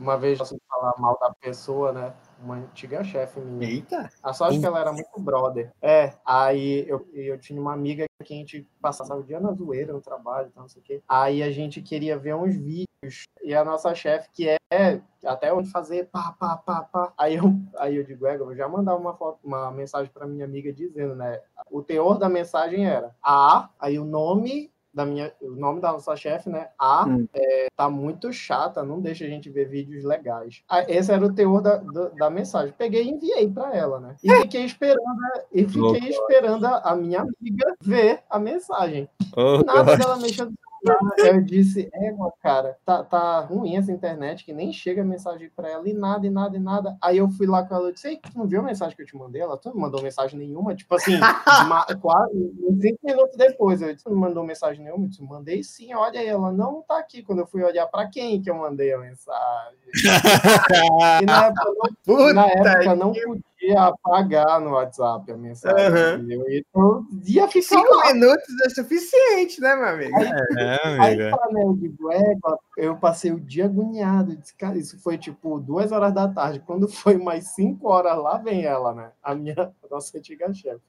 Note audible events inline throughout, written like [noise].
uma vez, assim, falar mal da pessoa, né? Uma antiga chefe minha. Eita! A sorte é que ela era muito brother. É, aí eu, eu tinha uma amiga que a gente passava o dia na zoeira, no trabalho, então, não sei o quê. Aí a gente queria ver uns vídeos. E a nossa chefe, que é até onde fazer pá, pá, pá, pá. Aí eu, aí eu digo, é, eu já mandar uma, foto, uma mensagem para minha amiga dizendo, né? O teor da mensagem era A, aí o nome da minha, o nome da nossa chefe, né? A Hum. é, tá muito chata, não deixa a gente ver vídeos legais. Ah, Esse era o teor da, da, da mensagem. Peguei e enviei para ela, né? E fiquei esperando, e fiquei esperando a, minha amiga ver a mensagem. Oh, Nada God. dela mexendo. Eu disse, é, cara, tá, tá ruim essa internet, que nem chega mensagem pra ela, e nada, e nada, e nada. Aí eu fui lá com ela e disse, tu não viu a mensagem que eu te mandei? Ela, tu não mandou mensagem nenhuma? Tipo assim, [laughs] ma- quase cinco minutos depois, eu disse, tu não mandou mensagem nenhuma? Eu disse, mandei sim, olha aí. Ela, não tá aqui. Quando eu fui olhar pra quem que eu mandei a mensagem. [laughs] E na época, eu na época não podia apagar no WhatsApp a mensagem. Entendeu? Então ia ficar Cinco lá. minutos é suficiente, né, meu amigo? É, Aí, amiga. tá, né, eu digo, égua, eu passei o dia agoniado. Eu disse, cara, isso foi tipo duas horas da tarde. Quando foi mais cinco horas, lá vem ela, né? A minha, a nossa antiga chefe.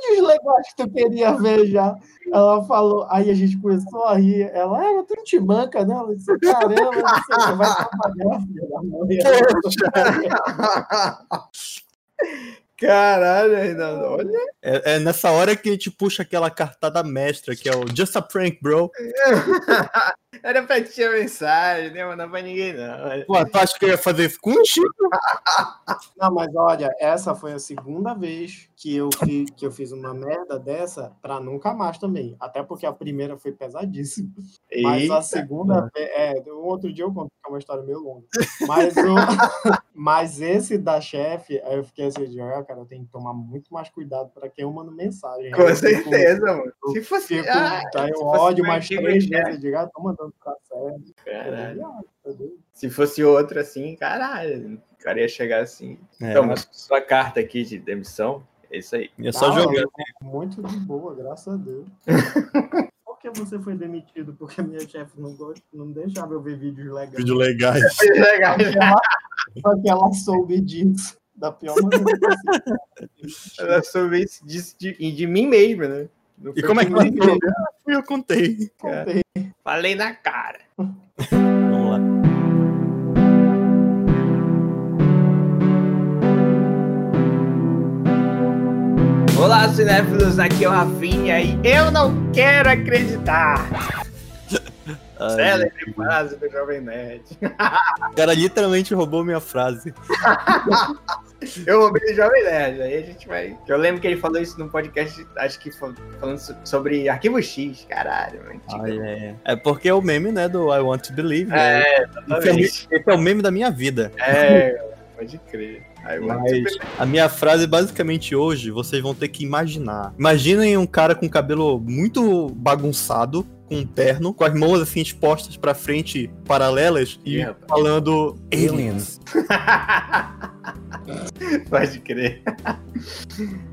e os legais que tu queria ver já. Ela falou, aí a gente começou a rir. Ela, é, tu não te manca, né? Ela disse, caramba, eu você vai trabalhar, filha da mãe. [laughs] Caralho, Reinaldo, olha. É, é nessa hora que a gente puxa aquela cartada mestra, que é o Just a Prank, bro. [laughs] Era pra te a mensagem, nem mandar pra ninguém, não. Pô, tu acha que eu ia fazer isso contigo? [laughs] Não, mas olha, essa foi a segunda vez que eu, fi- que eu fiz uma merda dessa pra nunca mais também. Até porque a primeira foi pesadíssima. Mas Eita. a segunda, vez- é, um outro dia eu conto que é uma história meio longa. Mas, o, [laughs] mas esse da chefe, aí eu fiquei assim, de, ah, cara, eu tenho que tomar muito mais cuidado para quem eu mando mensagem. Com eu fico- certeza, mano. Se fosse. Fico, ah, aí eu se fosse ódio mais três vezes, eu digo, ah, tô mandando ficar certo. Caralho. Ah, tá. Se fosse outro assim, caralho. O cara ia chegar assim. É, Então, sua carta aqui de demissão, é isso aí. é só Ah, jogar. Muito de boa, graças a Deus. [laughs] Por que você foi demitido? Porque a minha chefe não, gosta- não deixava eu ver vídeos legais. Vídeo legais. [laughs] Só que ela, só que ela soube disso. Da pior maneira possível. Ela soube isso de, de, de mim mesmo, né? E como é que [laughs] eu contei. Contei. Falei na cara. Vamos lá. Olá, cinéfilos, aqui é o Rafinha e eu não quero acreditar. [laughs] Célebre frase do Jovem Nerd. o cara literalmente roubou minha frase. [laughs] Eu roubei o Jovem Nerd, aí a gente vai. Eu lembro que ele falou isso num podcast, acho que falando so- sobre Arquivo X, caralho, mano. Ai, é. é porque é o meme, né, do I Want to Believe. né? É, Esse é, esse é o meme da minha vida. É, pode crer. Mas a minha frase, basicamente, hoje, vocês vão ter que imaginar. Imaginem um cara com cabelo muito bagunçado, com um terno, com as mãos assim expostas pra frente, paralelas, e rapaz. falando aliens. [laughs] Pode crer.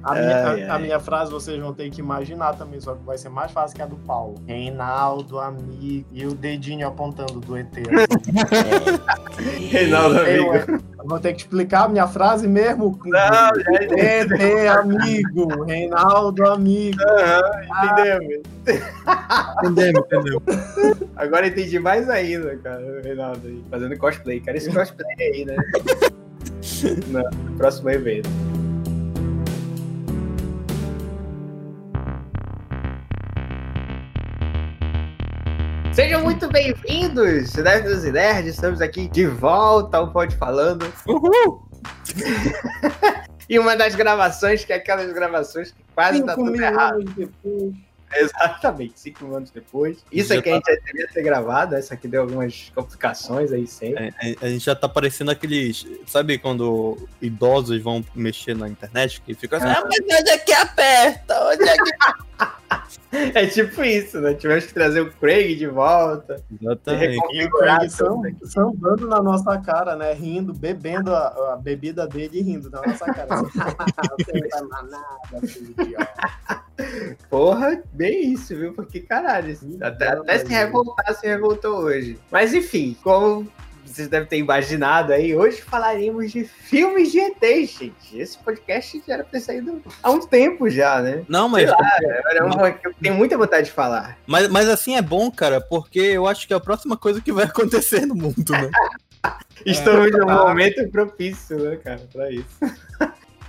A minha, a- Ai, a ai. minha frase vocês vão ter que imaginar também, só que vai ser mais fácil que a do Paulo. Reinaldo, amigo. E o dedinho apontando do ET. [laughs] Reinaldo, Eu, amigo. eu vou ter que explicar a minha frase mesmo? Não, já ET, amigo. Reinaldo, amigo. entendemos. Entendeu? Entendeu? Agora eu entendi mais ainda, cara, o Reinaldo aí, fazendo cosplay. Cara, esse cosplay aí, né? [laughs] No próximo evento. Sejam muito bem-vindos, Nerds e Nerds. Estamos aqui de volta ao Pode Falando. Uhul! [laughs] E uma das gravações, que é aquelas gravações que quase tá Cinco tudo mil errado. depois. [laughs] Exatamente, cinco anos depois. Isso aqui a gente já devia ter gravado, essa aqui deu algumas complicações aí sempre. É, é, a gente já tá parecendo aqueles. Sabe quando idosos vão mexer na internet? Que fica assim, ah, mas onde é que aperta? Onde é que. É tipo isso, né? Tivemos que trazer o Craig de volta. Exatamente. E o Craig sam- sambando na nossa cara, né? Rindo, bebendo a, a bebida dele e rindo na nossa cara. [laughs] Você não vai mais nada, filho. Porra, bem isso, viu? Porque caralho, até, até se revoltar, se revoltou hoje. Mas enfim, como vocês devem ter imaginado aí, hoje falaremos de filmes de ET, gente. Esse podcast já era pra ter saído há um tempo já, né? Não, mas. Sei lá, era uma que eu tenho muita vontade de falar. Mas, mas assim é bom, cara, porque eu acho que é a próxima coisa que vai [laughs] acontecer no mundo, né? [laughs] Estamos num tá. momento propício, né, cara, pra isso.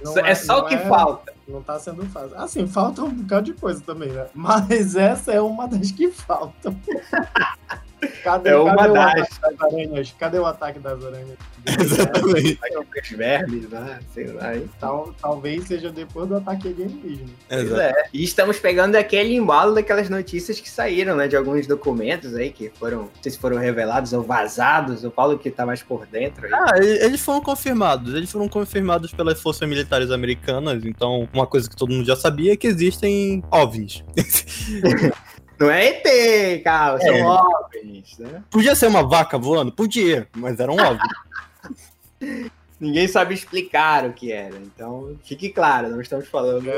Não é, só o que é- falta. Não tá sendo fácil. Assim, falta um bocado de coisa também, né? [laughs] Mas essa é uma das que faltam. [laughs] Cadê, É uma cadê o das. ataque das aranhas? Cadê o ataque das aranhas? [laughs] Exatamente. Ter os vermes lá, sei lá. hein? Tal, talvez seja depois do ataque alienígena. Pois Exato. é. E estamos pegando aquele embalo daquelas notícias que saíram, né? De alguns documentos aí que foram, não sei se foram revelados ou vazados. O Paulo que tá mais por dentro aí. Ah, eles foram confirmados. Eles foram confirmados pelas forças militares americanas. Então, uma coisa que todo mundo já sabia é que existem OVNIs. [laughs] Não é ET, cara, são É. OVNIs, né? Podia ser uma vaca voando? Podia, mas era um OVNI. [laughs] Ninguém sabe explicar o que era. Então, fique claro, não estamos falando.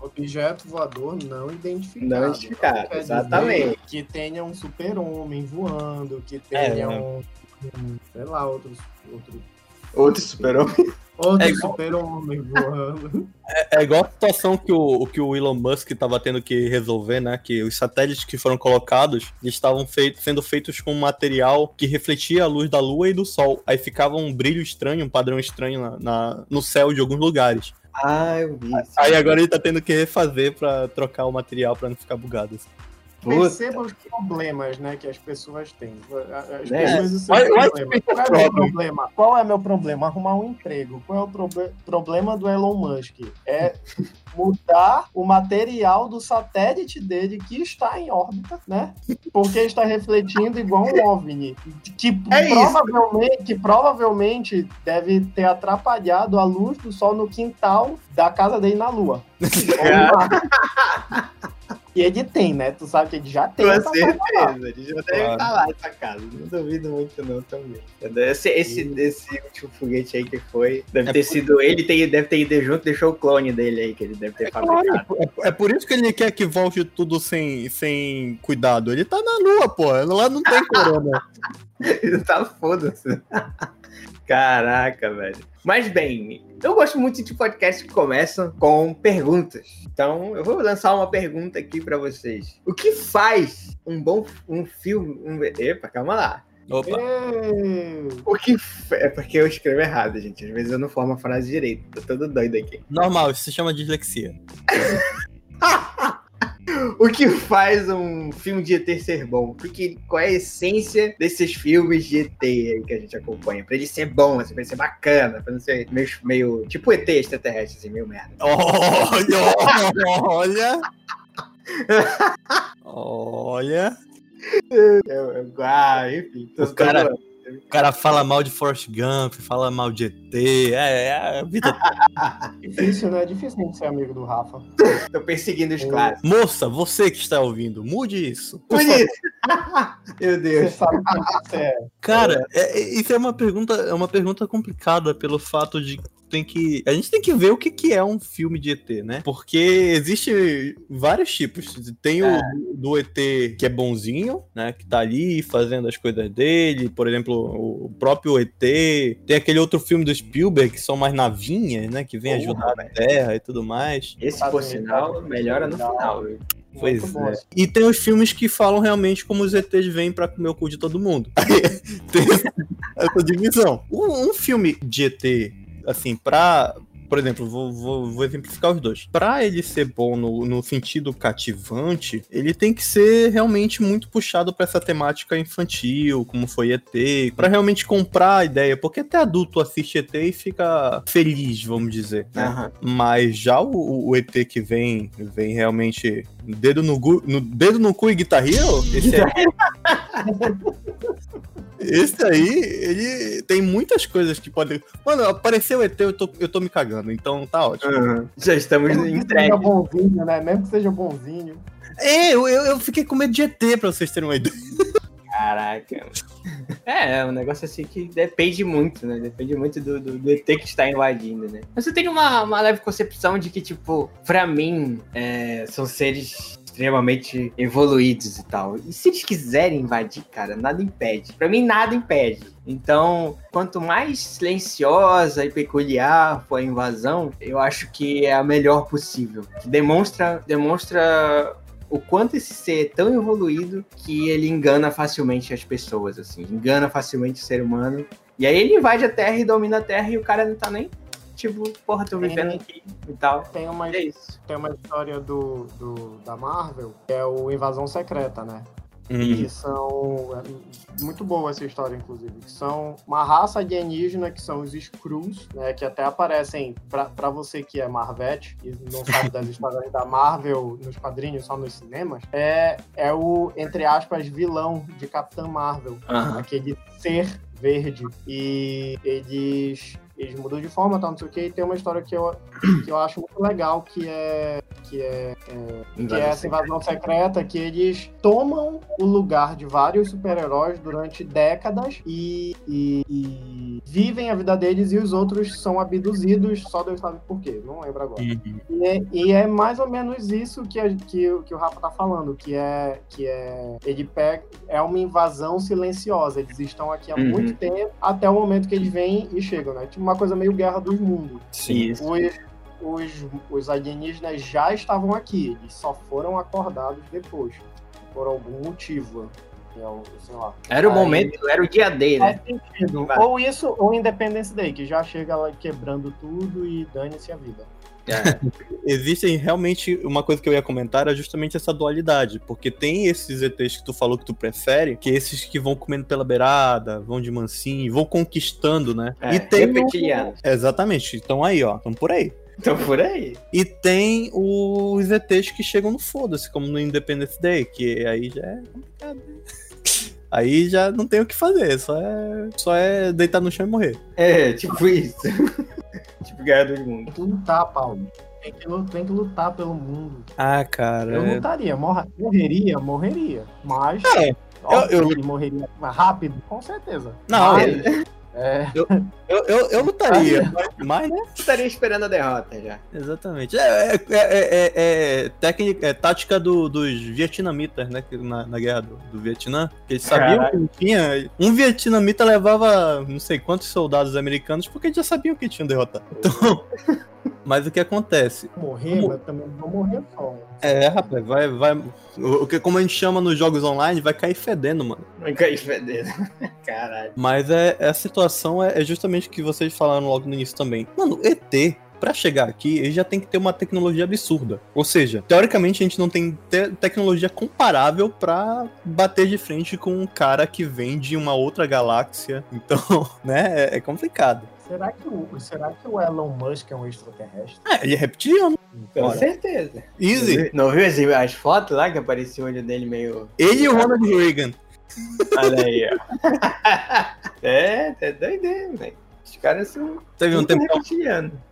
Objeto voador não identificado. Não identificado, Quer exatamente. Que tenha um super-homem voando, que tenha É, um, um, Sei lá, outros. outro Outro super-homem. outro É igual- super-homem voando. É igual a situação que o, que o Elon Musk estava tendo que resolver, né? Que os satélites que foram colocados estavam feitos, sendo feitos com um material que refletia a luz da lua e do sol. Aí ficava um brilho estranho, um padrão estranho na, na- no céu de alguns lugares. Ah, eu vi. isso. Aí agora ele tá tendo que refazer pra trocar o material pra não ficar bugado. assim. Perceba os problemas né, que as pessoas têm. As Né? pessoas vai problemas. te Qual é o meu problema? Qual é meu problema? Arrumar um emprego. Qual é o proble- problema do Elon Musk? É mudar o material do satélite dele que está em órbita, né? Porque está refletindo igual um OVNI. Que, É isso. provavelmente, que provavelmente deve ter atrapalhado a luz do sol no quintal da casa dele na Lua. [laughs] Ou E ele tem, né? Tu sabe que ele já tem. Com essa certeza, gente já deve Claro. estar lá essa casa. Não duvido muito, não, também. Esse, esse, esse último foguete aí que foi, deve É ter por- sido ele, tem, deve ter ido junto, deixou o clone dele aí, que ele deve ter fabricado. É, é por isso que ele quer que volte tudo sem, sem cuidado. Ele tá na lua, pô. Lá não tem [laughs] corona. Ele tá foda-se. Caraca, velho. Mas bem, eu gosto muito de podcasts que começam com perguntas. Então, eu vou lançar uma pergunta aqui pra vocês. O que faz um bom um filme? Um... Epa, calma lá. Opa. Ei, O que é porque eu escrevo errado, gente. Às vezes eu não formo a frase direito. Tô todo doido aqui. Normal, isso se chama dislexia. [laughs] O que faz um filme de ET ser bom? Porque qual é a essência desses filmes de ET aí que a gente acompanha? Pra ele ser bom, assim, pra ele ser bacana, pra não ser meio, meio tipo ET extraterrestre, assim, meio merda. [laughs] Olha, olha. Olha. Eu, [laughs] eu, ah, enfim. tô- O cara- tô- O cara fala mal de Forrest Gump, fala mal de ET. É, é a vida. [laughs] Difícil, né? Difícil a gente ser amigo do Rafa. Tô perseguindo os clássicos. Moça, você que está ouvindo, mude isso. Por isso. [laughs] Meu Você Deus. sabe quem [laughs] você é. Cara, é- é- isso é uma pergunta, é uma pergunta complicada pelo fato de tem que a gente tem que ver o que, que é um filme de ET, né? Porque existe vários tipos. Tem o do ET que é bonzinho, né? Que tá ali fazendo as coisas dele. Por exemplo, o próprio ET. Tem aquele outro filme do Spielberg que são mais navinhas, né? Que vem Porra, ajudar a Terra e tudo mais. Esse, por sinal, melhora no final. viu? Pois é. E tem os filmes que falam realmente como os ETs vêm pra comer o cu de todo mundo. [laughs] tem essa divisão. Um, um filme de ET, assim, pra. Por exemplo, vou, vou, vou exemplificar os dois. Pra ele ser bom no, no sentido cativante, ele tem que ser realmente muito puxado pra essa temática infantil, como foi ET, Pra realmente comprar a ideia, porque até adulto assiste ET e fica feliz, vamos dizer. né? Aham. Mas já o, o ET que vem, vem realmente dedo no, gu- no- dedo no cu e Guitar Hero, esse aí, [laughs] esse aí, ele tem muitas coisas que podem. Mano, apareceu o ET, eu tô, eu tô me cagando, então tá ótimo. Aham. Já estamos Mesmo que seja entregues. bonzinho, né? Mesmo que seja bonzinho. É, eu, eu, eu fiquei com medo de ET, pra vocês terem uma ideia. Caraca. É, é um negócio assim que depende muito, né? Depende muito do, do, do ET que está invadindo, né? Mas eu tenho uma, uma leve concepção de que, tipo, pra mim, é, são seres extremamente evoluídos e tal. E se eles quiserem invadir, cara, nada impede. Para mim, nada impede. Então, quanto mais silenciosa e peculiar for a invasão, eu acho que é a melhor possível. Que demonstra, demonstra o quanto esse ser é tão evoluído que ele engana facilmente as pessoas, assim, engana facilmente o ser humano. E aí ele invade a Terra e domina a Terra e o cara não tá nem tipo, porra, tô vivendo aqui e tal. Tem uma, é isso. tem uma história do, do, da Marvel, que é o Invasão Secreta, né? Uhum. Que são. É muito boa essa história, inclusive. Que são uma raça alienígena que são os Skrulls, né? Que até aparecem, pra, pra você que é Marvete e não sabe [laughs] das histórias da Marvel nos quadrinhos, só nos cinemas, é, é o, entre aspas, vilão de Capitã Marvel. Aham. Aquele ser verde. E eles eles mudam de forma, tal, não sei o que, e tem uma história que eu, que eu acho muito legal, que é, que é, é que é essa invasão secreta, que eles tomam o lugar de vários super-heróis durante décadas e, e- e vivem a vida deles e os outros são abduzidos, só Deus sabe por quê, não lembro agora. Uhum. E é, e é mais ou menos isso que, a- que, o- que o Rafa tá falando, que é que é ele pega é uma invasão silenciosa. Eles estão aqui há Uhum. muito tempo até o momento que eles vêm e chegam, né? Tipo uma coisa meio guerra dos mundos. Sim. Isso. Os, os, os alienígenas já estavam aqui, eles só foram acordados depois, por algum motivo. É o, sei lá. Era o Aí- momento, era o dia D, né? Ou isso, ou Independence Day, que já chega lá quebrando tudo e dane-se a vida. É. Existem realmente uma coisa que eu ia comentar era justamente essa dualidade, porque tem esses ETs que tu falou que tu prefere, que é esses que vão comendo pela beirada, vão de mansinho, vão conquistando, né? É, e tem o-. Exatamente, estão aí, ó, estão por aí. Então por aí. E tem os ETs que chegam no foda-se, como no Independence Day, que aí já é complicado. Aí já não tem o que fazer, só é, só é deitar no chão e morrer. É, tipo isso. [laughs] tipo Guerra do Mundo. Tem que lutar, Paulo. Tem que, tem que lutar pelo mundo. Ah, cara. Eu é- lutaria, morra- morreria, morreria. Mas. É, óbvio eu- que morreria rápido, com certeza. Não, Mas, é, Eu, eu, eu lutaria, [laughs] mas, mas, né? Estaria esperando a derrota já. Exatamente. É, é, é, é- é técnica, é tática do- dos vietnamitas, né? Na, na guerra do, do Vietnã. Que eles sabiam Caralho. que não tinha. Um vietnamita levava não sei quantos soldados americanos porque eles já sabiam que tinham derrotado. Então, mas o que acontece? morrer, mas também não vou morrer só. É, rapaz, vai. vai o, que, como a gente chama nos jogos online, vai cair fedendo, mano. Não caí fedendo. [laughs] Caralho. Mas é, é a situação é, é justamente o que vocês falaram logo no início também. Mano, ET, pra chegar aqui, ele já tem que ter uma tecnologia absurda. Ou seja, teoricamente a gente não tem te- tecnologia comparável pra bater de frente com um cara que vem de uma outra galáxia. Então, [laughs] né, é, é complicado. Será que, o, será que o Elon Musk é um extraterrestre? É, ele é reptiliano. Com Ora. certeza. Easy. Não viu as, as fotos lá que apareceu o olho dele meio. Ele e o Ronald Reagan. Olha aí, ó. [laughs] é, é doideira, velho. Os caras são. Teve um tempo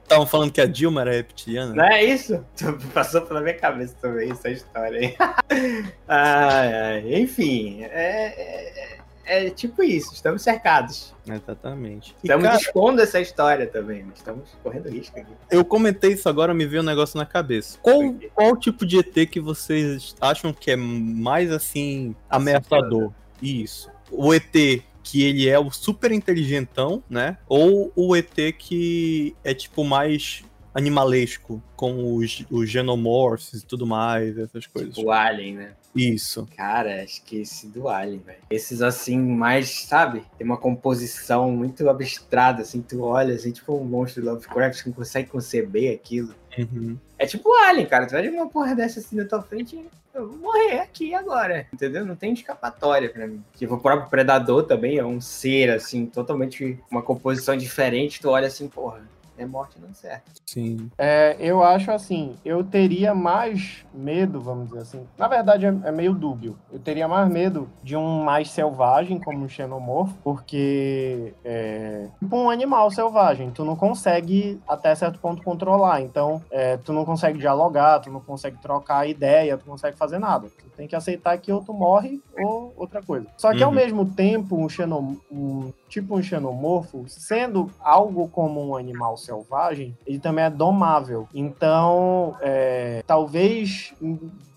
estavam falando que a Dilma era reptiliana. Não é isso? [laughs] Passou pela minha cabeça também essa história aí. [laughs] ai, ai. Enfim, é, é, é tipo isso, estamos cercados. Exatamente. E, Estamos cara, expondo essa história também, mas estamos correndo risco aqui. eu comentei isso agora, me veio um negócio na cabeça. Qual, qual tipo de ET que vocês acham que é mais assim ameaçador? Isso. O ET que ele é o super inteligentão, né? Ou o ET que é tipo mais animalesco, com os, os genomorphs e tudo mais, essas coisas. O Alien, né? Isso. Cara, acho que esse do Alien, velho. Esses assim, mais, sabe? Tem uma composição muito abstrata, assim, tu olha, assim, tipo um monstro do Lovecraft que não consegue conceber aquilo. Uhum. É tipo o Alien, cara. Tu vai de uma porra dessa assim na tua frente, eu vou morrer aqui agora. Entendeu? Não tem escapatória pra mim. Tipo, o próprio Predador também é um ser, assim, totalmente uma composição diferente. Tu olha assim, porra, é morte não certo. Sim. É, eu acho assim, eu teria mais medo, vamos dizer assim. Na verdade, é, é meio dúbio. Eu teria mais medo de um mais selvagem, como um xenomorfo, porque é tipo um animal selvagem. Tu não consegue, até certo ponto, controlar. Então, é, tu não consegue dialogar, tu não consegue trocar ideia, tu não consegue fazer nada. Tu tem que aceitar que ou tu morre ou outra coisa. Só que, ao Uhum. mesmo tempo, um, xenom um tipo um xenomorfo, sendo algo como um animal selvagem, ele também é domável. Então, é, talvez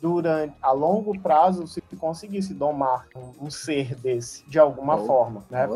durante a longo prazo se conseguisse domar um, um ser desse de alguma Oh, forma, né?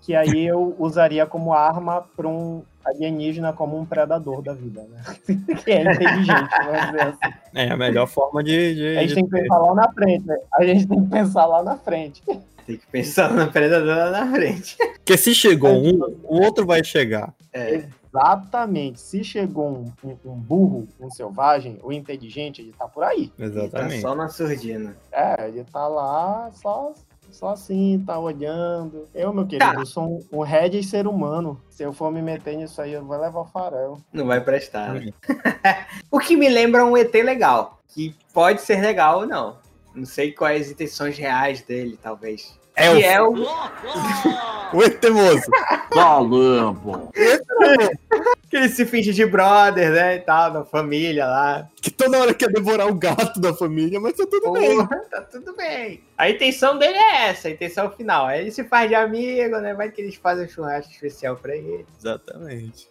Que aí eu usaria como arma para um alienígena como um predador da vida, né? [laughs] que é inteligente, vamos dizer assim. É a melhor forma de. de- A gente de tem que ter. pensar lá na frente, né? A gente tem que pensar lá na frente. Tem que pensar na predadora na frente. Porque se chegou um, o outro vai chegar. É. Exatamente. Se chegou um, um- um burro, um selvagem, o inteligente, ele tá por aí. Tá Exatamente. só na surdina. É, ele tá lá só, só assim, tá olhando. Eu, meu querido, Tá. eu sou um, um red ser humano. Se eu for me meter nisso aí, eu vou levar o farelo. Não vai prestar. né? [laughs] o que me lembra um ET legal. Que pode ser legal ou não. Não sei quais as intenções reais dele, talvez. É que o, é o. o Etemoso. Limpo. Que ele se finge de brother, né? E tal, da família lá. Que toda hora quer devorar o gato da família, mas tá tudo bem. Tá tudo bem. A intenção dele é essa, a intenção final. Aí ele se faz de amigo, né? Vai que eles fazem um churrasco especial pra ele. Exatamente.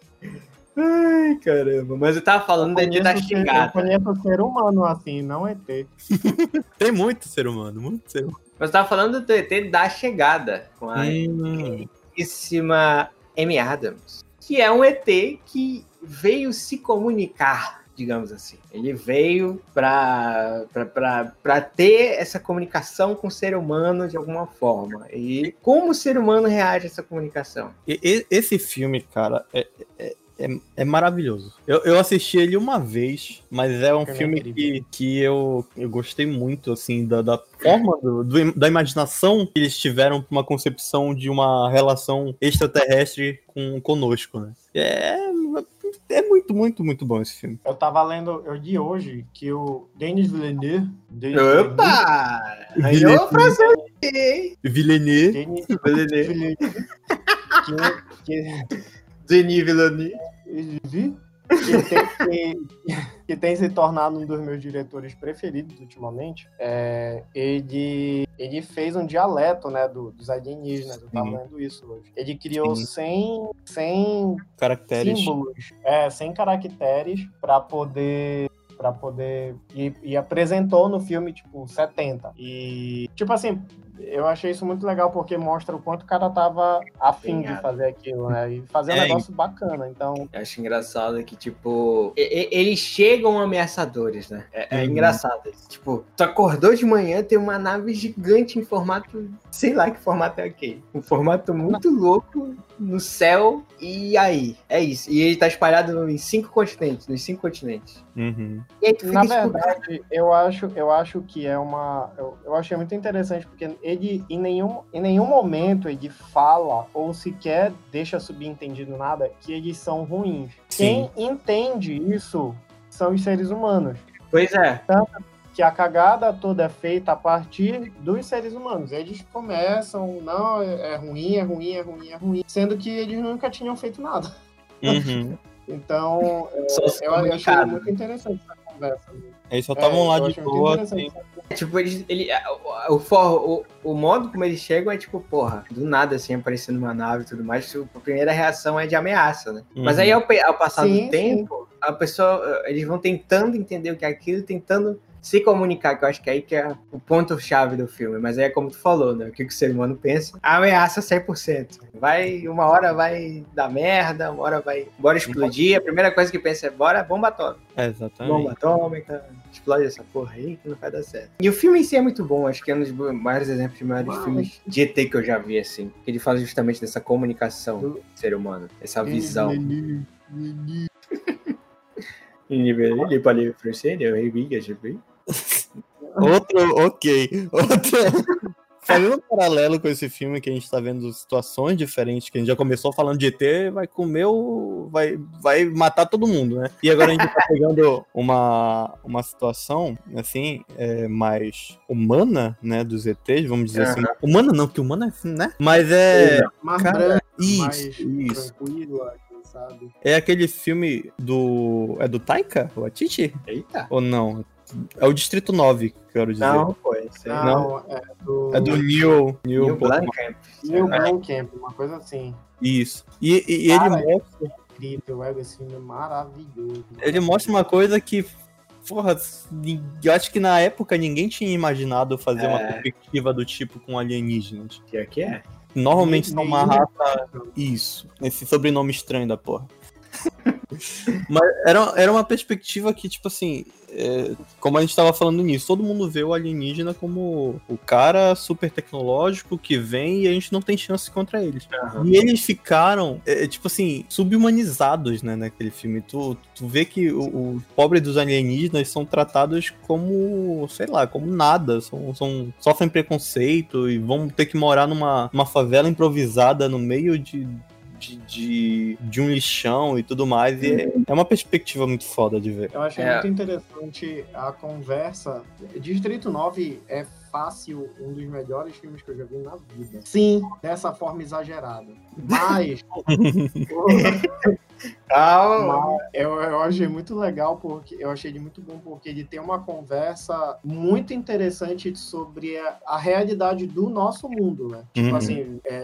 Ai, caramba. Mas eu tava falando dele da Conheço ser- eu xingada. conheço ser humano assim, não ET. [laughs] Tem muito ser humano, muito ser humano. Mas eu tava falando do ET da chegada. Com a Hum, queridíssima Amy Adams. Que é um ET que veio se comunicar, digamos assim. Ele veio pra ter essa comunicação com o ser humano de alguma forma. E como o ser humano reage a essa comunicação? esse filme, cara, é, é, é, é maravilhoso. Eu, eu assisti ele uma vez, mas é um Filme filme incrível. que, que eu, eu gostei muito, assim, da, da forma, do- do- da imaginação que eles tiveram pra uma concepção de uma relação extraterrestre com, conosco, né? É, é muito, muito, muito bom esse filme. Eu tava lendo, eu li hoje que o Denis Villeneuve. Denis Villeneuve- Opa! Ganhou a frase aí, Villeneuve. Denis Villeneuve. Villeneuve. que, que, Denis Villeneuve. Vi? Que tem, que, que tem se tornado um dos meus diretores preferidos ultimamente. É, ele, ele fez um dialeto né, do- dos alienígenas. Eu tava lendo isso hoje. Ele criou Sim. 100, 100 Caracteres. símbolos, é, 100 caracteres para poder para poder e, e apresentou no filme tipo 70 e tipo assim eu achei isso muito legal porque mostra o quanto o cara tava afim de Empenhado. fazer aquilo né e fazer um É, negócio bacana então Eu acho engraçado que, tipo, e- e- eles chegam ameaçadores, né? É, é Uhum. engraçado. Tipo, tu acordou de manhã, tem uma nave gigante em formato. Sei lá que formato é aquele. Um formato muito louco no céu. E aí? É isso. E ele tá espalhado em cinco continentes, nos cinco continentes. Uhum. E aí tu fica Na verdade, eu acho, eu acho que é uma. Eu, eu achei muito interessante, porque ele em nenhum, em nenhum momento ele fala ou sequer deixa subentendido nada que eles são ruins. Sim. Quem entende isso são os seres humanos. Pois é. Que a cagada toda é feita a partir dos seres humanos. Eles começam, não, é é ruim, é ruim, é ruim, é ruim, sendo que eles nunca tinham feito nada. Uhum. [laughs] Então, é, eu, achei muito interessante essa conversa. Eles só É, estavam lá eu de boa, assim. essa Tipo, eles, ele, o, o, for- o, o modo como eles chegam é tipo, porra, do nada assim, aparecendo uma nave e tudo mais, a primeira reação é de ameaça, né? Mas Uhum. aí ao, ao passar Sim, do tempo, a pessoa, eles vão tentando entender o que é aquilo, tentando se comunicar, que eu acho que é aí que é o ponto-chave do filme. Mas aí é como tu falou, né? O que, que o ser humano pensa? Ameaça 100%. Vai, uma hora vai dar merda, uma hora vai, bora explodir. A primeira coisa que pensa é, bora bomba atômica. É, exatamente. Bomba atômica, explode essa porra aí que não vai dar certo. E o filme em si é muito bom, acho que é um dos maiores exemplos de maiores Uau. filmes de ET que eu já vi, assim. Que ele fala justamente dessa comunicação do ser humano, essa visão. Ele pode oferecer, eu reviga, Outro, ok. Outro. [laughs] Fazendo um paralelo com esse filme que a gente tá vendo situações diferentes, que a gente já começou falando de ET, vai comer o. vai, vai matar todo mundo, né? E agora a gente tá pegando uma, uma situação, assim, é, mais humana, né, dos ETs, vamos dizer assim. Humana não, que humana é assim, né? Mas é. mais Cara, Isso, mais isso. tranquila, quem sabe? É aquele filme do. É do Taika? O Atiti? Eita. Ou não? É o Distrito 9, que eu quero dizer. Não, pô, esse aí Não, é do, É do Neil. Neil, Neil Blomkamp. Blomkamp. Neil Blomkamp, uma coisa assim. Isso. E, e- e ele Cara, mostra. Incrível, é, esse filme é maravilhoso. Ele mostra uma coisa que. Porra, eu acho que na época ninguém tinha imaginado fazer uma É. perspectiva do tipo com alienígenas. Pior que é. Normalmente são uma raça. Isso. Esse sobrenome estranho da porra. [laughs] Mas era, era uma perspectiva que, tipo assim, é, como a gente tava falando nisso, todo mundo vê o alienígena como o cara super tecnológico que vem e a gente não tem chance contra eles. E eles ficaram, é, tipo assim, subhumanizados, né, naquele filme. Tu, tu vê que o, o pobre dos alienígenas são tratados como, sei lá, como nada. São, são, sofrem preconceito e vão ter que morar numa, numa favela improvisada no meio de. De, de, de um lixão e tudo mais. E é, é uma perspectiva muito foda de ver. Eu achei É. muito interessante a conversa. Distrito 9 é fácil um dos melhores filmes que eu já vi na vida. Sim, dessa forma exagerada. Mas, [laughs] Calma. eu, eu achei muito legal porque eu achei ele muito bom porque ele tem uma conversa muito interessante sobre a, a realidade do nosso mundo, né? Tipo Uhum. assim, é,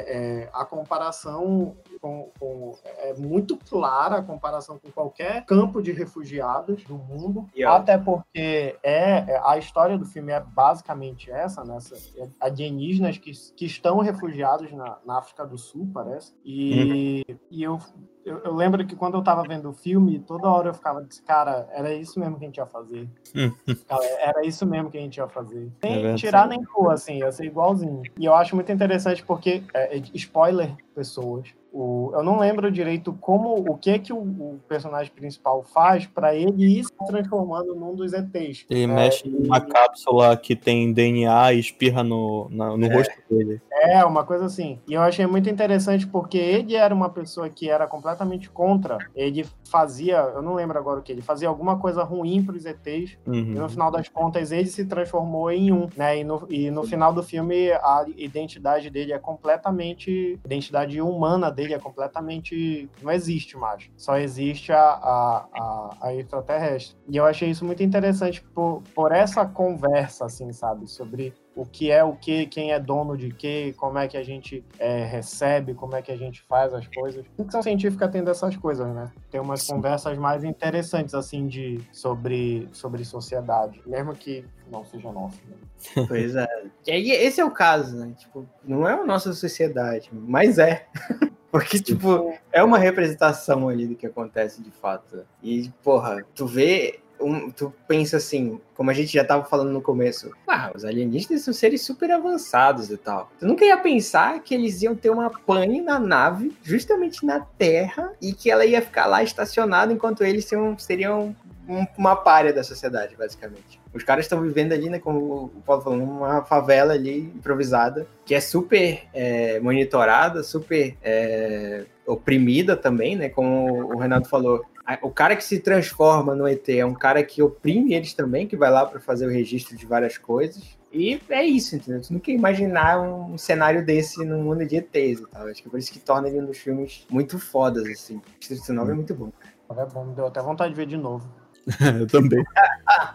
é, a comparação com, com- é muito clara a comparação com qualquer campo de refugiados do mundo. E, ó. Até porque é, é- a história do filme é basicamente essa, né? Essa- é alienígenas que, que estão refugiados na, na África do Sul, parece. E, e eu, eu, eu lembro que quando eu tava vendo o filme, toda hora eu ficava disse, cara, era isso mesmo que a gente ia fazer. [laughs] Cara, era isso mesmo que a gente ia fazer. É Sem verdade. tirar nem pôr, assim, ia ser igualzinho. E eu acho muito interessante porque, é, é, spoiler, pessoas, o, eu não lembro direito como, o que que o, o personagem principal faz pra ele ir se transformando num dos ETs. Ele É, mexe e- numa cápsula que tem DNA e espirra no, na- no É. rosto dele. É, uma coisa assim. E eu achei muito interessante porque ele era uma pessoa que era completamente contra. Ele fazia, eu não lembro agora o que, ele fazia alguma coisa ruim pros ETs. E Uhum. no final das contas ele se transformou em um, né? E no, e no final do filme a identidade dele é completamente. A identidade humana dele é completamente. Não existe mais. Só existe a, a, a, a extraterrestre. E eu achei isso muito interessante por, por essa conversa, assim, sabe? Sobre o que é o que, quem é dono de quê, como é que a gente é, recebe, como é que a gente faz as coisas. Ficção científica tem dessas coisas, né? Tem umas Sim. conversas mais interessantes, assim, de, sobre, sobre sociedade, mesmo que não seja nossa. Né? [laughs] Pois é. E aí, esse é o caso, né? Tipo, não é a nossa sociedade, mas é. [laughs] Porque, tipo, é uma representação ali do que acontece de fato. E, porra, tu vê. Um- tu pensa assim, como a gente já tava falando no começo, ah, os alienígenas são seres super avançados e tal. Tu nunca ia pensar que eles iam ter uma pane na nave, justamente na Terra, e que ela ia ficar lá estacionada enquanto eles seriam, seriam um- uma párea da sociedade, basicamente. Os caras estão vivendo ali, né, como o Paulo falou, numa favela ali improvisada, que é super é, monitorada, super é, oprimida também, né, como o Renato falou. O cara que se transforma no ET é um cara que oprime eles também, que vai lá para fazer o registro de várias coisas. E é isso, entendeu? Tu nunca ia imaginar um cenário desse no mundo de ETs e tal. Acho que é por isso que torna ele um dos filmes muito fodas, assim. Distrito 9 é muito bom. É bom, me deu até vontade de ver de novo. [laughs] Eu também.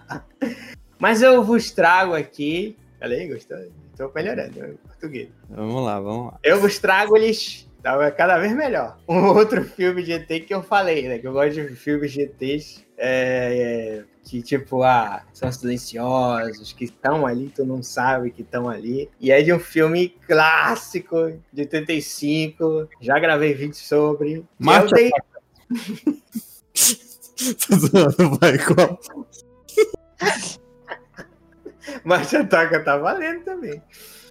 [laughs] Mas eu vos trago aqui. Olha aí, gostou? Tô melhorando o português. Vamos lá, vamos lá. Eu vos trago-lhes, tá cada vez melhor, [laughs] um outro filme de ET que eu falei, né? Que eu gosto de filmes de ETs é, é, que, tipo, ah, são silenciosos, que estão ali, tu não sabe que estão ali. E é de um filme clássico, de 85, já gravei vídeo sobre. que Marte é vai, qual? Marte Ataca tá valendo também.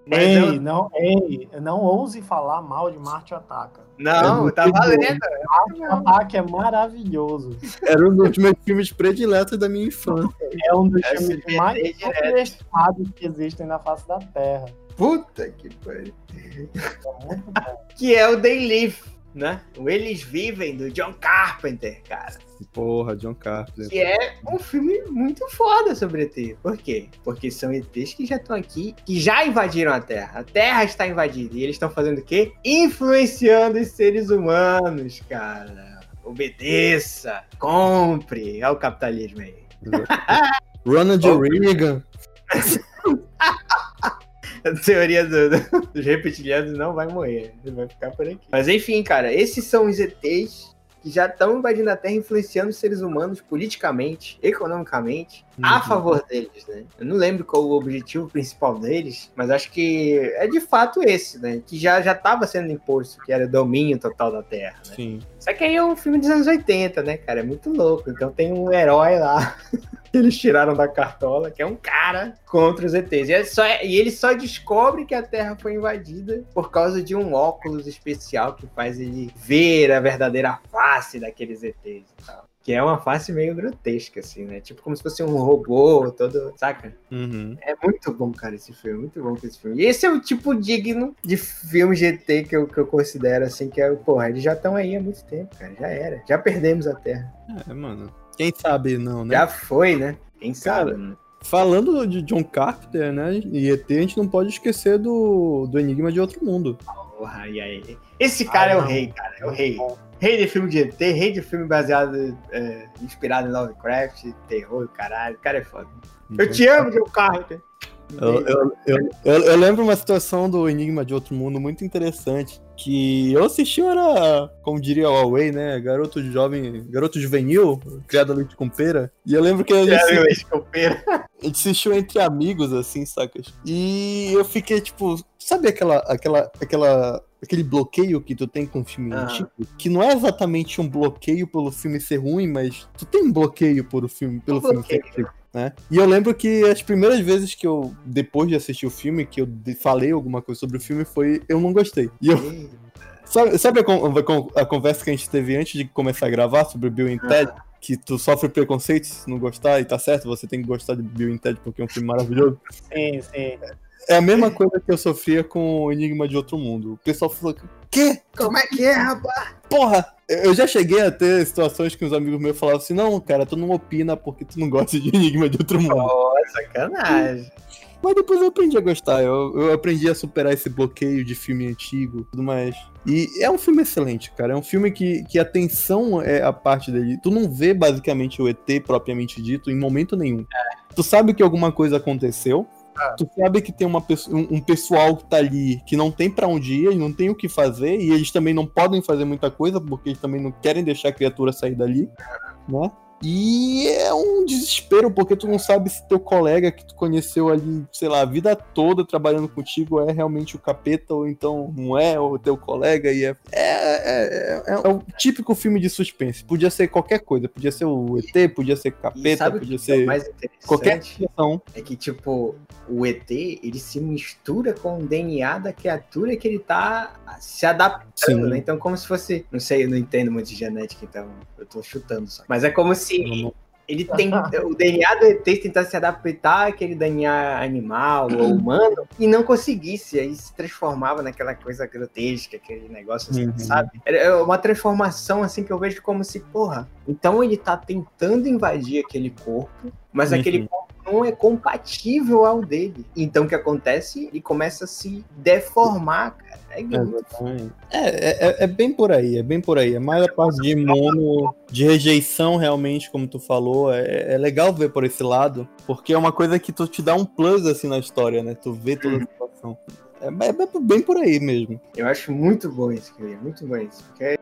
É Ei, o- não, ei, não ouse falar mal de Marte Ataca. Não, É tá muito bom. valendo. Marte Ataca é maravilhoso. Era um dos meus filmes prediletos da minha infância. É um dos SBT filmes mais direto. subestimados que existem na face da Terra. Puta que pariu. É que é o They Live, né? O Eles Vivem, do John Carpenter, cara. Porra, John Carpenter. Que é um filme muito foda sobre ET. Por quê? Porque são ETs que já estão aqui, que já invadiram a Terra. A Terra está invadida. E eles estão fazendo o quê? Influenciando os seres humanos, cara. Obedeça, compre. Olha o capitalismo aí. [laughs] Ronald. Reagan. [laughs] A [laughs] teoria do- do- dos reptilianos não vai morrer. Ele vai ficar por aqui. Mas enfim, cara, esses são os ETs que já estão invadindo a Terra, influenciando os seres humanos politicamente, economicamente, a Uhum. favor deles, né? Eu não lembro qual o objetivo principal deles, mas acho que é de fato esse, né? Que já já estava sendo imposto, que era o domínio total da Terra, né? Sim. Só que aí é um filme dos anos 80, né, cara? É muito louco. Então tem um herói lá [laughs] que eles tiraram da cartola, que é um cara contra os ETs. E, é só- e ele só descobre que a Terra foi invadida por causa de um óculos especial que faz ele ver a verdadeira face daqueles ETs e tal. Que é uma face meio grotesca, assim, né? Tipo como se fosse um robô todo, saca? Uhum. É muito bom, cara, esse filme. Muito bom esse filme. E esse é o tipo digno de filme GT que eu, que eu considero, assim, que é, porra, eles já estão aí há muito tempo, cara. Já era. Já perdemos a Terra. É, mano. Quem sabe não, né? Já foi, né? Quem Cara, sabe, né? Falando de John Carpenter, né? E ET, a gente não pode esquecer do, do Enigma de Outro Mundo. Porra, e aí? Esse cara é o rei, cara. É o rei. Rei de filme de ET, rei de filme baseado, é, inspirado em Lovecraft, terror, caralho. O cara é foda. Eu te amo, John Carter. Eu, eu, eu, eu- lembro uma situação do Enigma de Outro Mundo muito interessante. Que eu assisti, eu era, como diria o Huawei, né? Garoto jovem, garoto juvenil, criado a leite com pera. E eu lembro que a gente, copeiro? [laughs] a gente assistiu entre amigos, assim, sacas? E eu fiquei, tipo, sabe aquela, aquela, aquela, aquele bloqueio que tu tem com o filme Ah. antigo? Que não é exatamente um bloqueio pelo filme ser ruim, mas tu tem um bloqueio por filme, pelo Um filme ser bloqueio. antigo. Né? E eu lembro que as primeiras vezes que eu, depois de assistir o filme, que eu falei alguma coisa sobre o filme foi eu não gostei. E eu, sabe, sabe a, a con- a conversa que a gente teve antes de começar a gravar sobre Bill e Ted? Que tu sofre preconceito se não gostar, e tá certo, você tem que gostar de Bill e Ted porque é um filme maravilhoso. Sim, sim. É a mesma coisa que eu sofria com o Enigma de Outro Mundo. O pessoal falou, quê? Como é que é, rapaz? Porra! Eu já cheguei a ter situações que os amigos meus falavam assim, não, cara, tu não opina porque tu não gosta de Enigma de Outro Mundo. Ó, sacanagem. Mas depois eu aprendi a gostar, eu, eu aprendi a superar esse bloqueio de filme antigo e tudo mais. E é um filme excelente, cara. É um filme que, que a tensão é a parte dele. Tu não vê basicamente o ET propriamente dito em momento nenhum. Tu sabe que alguma coisa aconteceu. Tu sabe que tem uma, um, um pessoal que tá ali que não tem pra onde ir, não tem o que fazer, e eles também não podem fazer muita coisa, porque eles também não querem deixar a criatura sair dali, né? E é um desespero, porque tu não sabe se teu colega que tu conheceu ali, sei lá, a vida toda trabalhando contigo é realmente o capeta, ou então não é, ou teu colega, e é. É, é, é- é o típico filme de suspense. Podia ser qualquer coisa, podia ser o ET, podia ser capeta, podia é ser qualquer situação. É que, tipo, o ET, ele se mistura com o DNA da criatura que ele tá se adaptando, Sim. né? Então, como se fosse... Não sei, eu não entendo muito de genética, então eu tô chutando só. Mas é como se ele tem... o DNA do ET tentar se adaptar àquele DNA animal ou humano e não conseguisse. Aí se transformava naquela coisa grotesca, aquele negócio assim, Uhum. sabe? É uma transformação, assim, que eu vejo como se, porra, então ele tá tentando invadir aquele corpo, mas Uhum. aquele corpo não é compatível ao dele. Então o que acontece? Ele começa a se deformar. É. É, é, é bem por aí, é bem por aí. É mais a parte de mono, de rejeição, realmente, como tu falou. É, é legal ver por esse lado, porque é uma coisa que tu te dá um plus assim na história, né? Tu vê toda a situação. É, é bem- por aí mesmo. Eu acho muito bom isso, Cria, muito bom isso. Porque,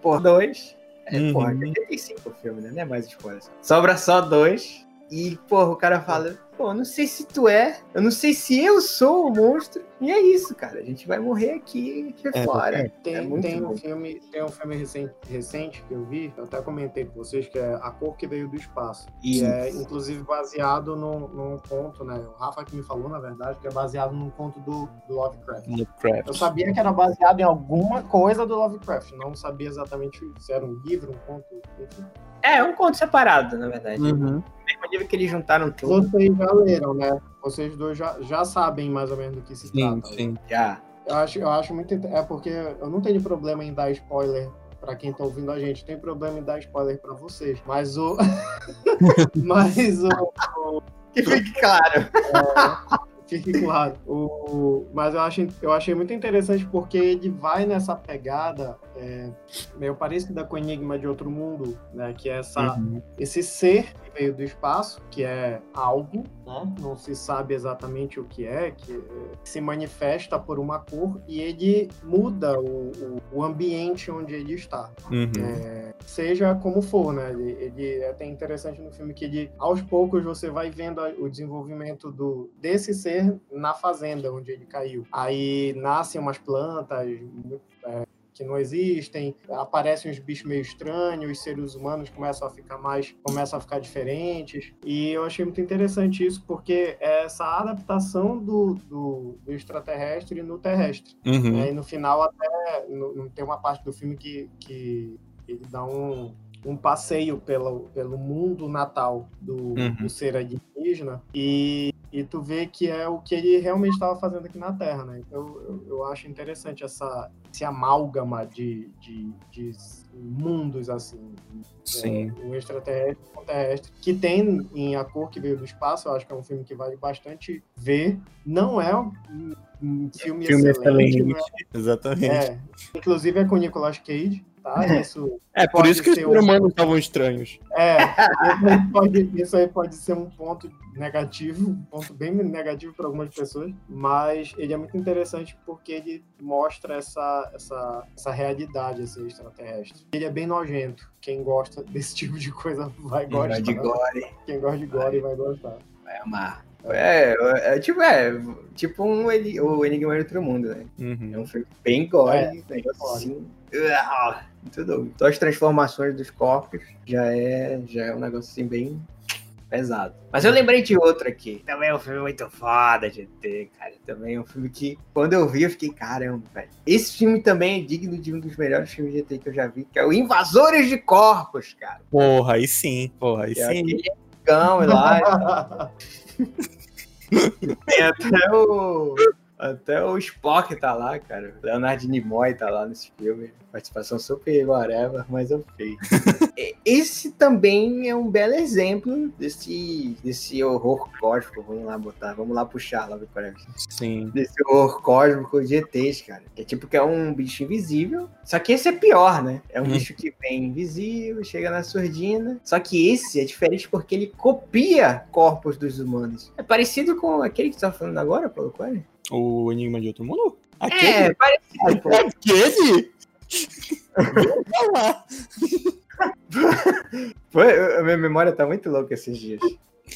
por dois, é, Uhum. porra, 85 o filme, né? Não é mais spoiler. Sobra só dois. E, porra, o cara fala, pô, eu não sei se tu é, eu não sei se eu sou o monstro. E é isso, cara. A gente vai morrer aqui, aqui É, fora. Tem, É muito tem um filme, tem um filme recente, recente que eu vi, eu até comentei com vocês, que é A Cor que Veio do Espaço. E é, inclusive, baseado num, num conto, né? O Rafa que me falou, na verdade, que é baseado num conto do, do Lovecraft. Lovecraft. Eu sabia que era baseado em alguma coisa do Lovecraft, não sabia exatamente se era um livro, um conto, enfim. é um conto separado, na verdade. Uhum. Mesmo que eles juntaram tudo. Vocês já leram, né? Vocês dois já, já sabem mais ou menos do que se Sim, trata. sim. Já. Eu acho, eu acho muito. É porque eu não tenho problema em dar spoiler pra quem tá ouvindo a gente. Tem problema em dar spoiler pra vocês. Mas o. [laughs] mas o. Que fique claro. Fique claro. O, mas eu, acho, eu achei muito interessante porque ele vai nessa pegada é, meio parecida com o Enigma de Outro Mundo, né? Que é essa, Uhum. esse ser veio do espaço, que é algo, né? Não se sabe exatamente o que é, que se manifesta por uma cor e ele muda o, o, o ambiente onde ele está. Uhum. É, seja como for, né? Ele, ele é até interessante no filme que ele, aos poucos, você vai vendo o desenvolvimento do, desse ser na fazenda onde ele caiu. Aí nascem umas plantas que não existem, aparecem uns bichos meio estranhos, os seres humanos começam a ficar mais, começam a ficar diferentes. E eu achei muito interessante isso, porque é essa adaptação do, do, do extraterrestre no terrestre. Uhum. É, e no final até no- tem uma parte do filme que, que ele dá um, um passeio pelo, pelo mundo natal do, Uhum. do ser alienígena e, e tu vê que é o que ele realmente estava fazendo aqui na Terra, né? Então eu, eu acho interessante essa, esse amálgama de, de, de mundos assim. Sim. É, o extraterrestre o terrestre, que tem em A Cor que Veio do Espaço, eu acho que é um filme que vale bastante ver. Não é um, um filme, Filme excelente, excelente. né? Exatamente. É, inclusive é com Nicolas Cage, tá? Isso, É, por isso que os seres um- humanos estavam estranhos. é, isso aí, pode, isso aí pode ser um ponto negativo, um ponto bem negativo para algumas pessoas, mas ele é muito interessante porque ele mostra essa, essa, essa realidade assim, extraterrestre. Ele é bem nojento. Quem gosta desse tipo de coisa vai gostar. de gore, Quem gosta de gore vai gostar. vai amar. É, é, tipo, é, tipo um, o Enigma de Outro Mundo, né? É Uhum. um filme bem gore, É, gore. assim. Muito doido. Então as transformações dos corpos já é, já é um negócio assim bem pesado. Mas eu lembrei de outro aqui. Também é um filme muito foda de ter, cara. Também é um filme que, quando eu vi, eu fiquei, caramba, velho. Esse filme também é digno de um dos melhores filmes de ET que eu já vi, que é o Invasores de Corpos, cara. Porra, aí sim. Porra, aí Que é sim. aquele gão lá. [laughs] Tem até o. Até o Spock tá lá, cara. Leonardo Nimoy tá lá nesse filme. Participação super whatever, mas [laughs] eu fiz. Esse também é um belo exemplo desse, desse horror cósmico. Vamos lá botar, vamos lá puxar lá, é. Sim. Desse horror cósmico de ETs, cara. Que é tipo que é um bicho invisível. Só que esse é pior, né? É um Hum. bicho que vem invisível, chega na surdina. Só que esse é diferente porque ele copia corpos dos humanos. É parecido com aquele que você tá falando agora, Paulo Coelho? O Enigma de Outro Mundo? É, Aquele? parecido, pô. Aquele? Lá. Foi- a minha memória tá muito louca esses dias.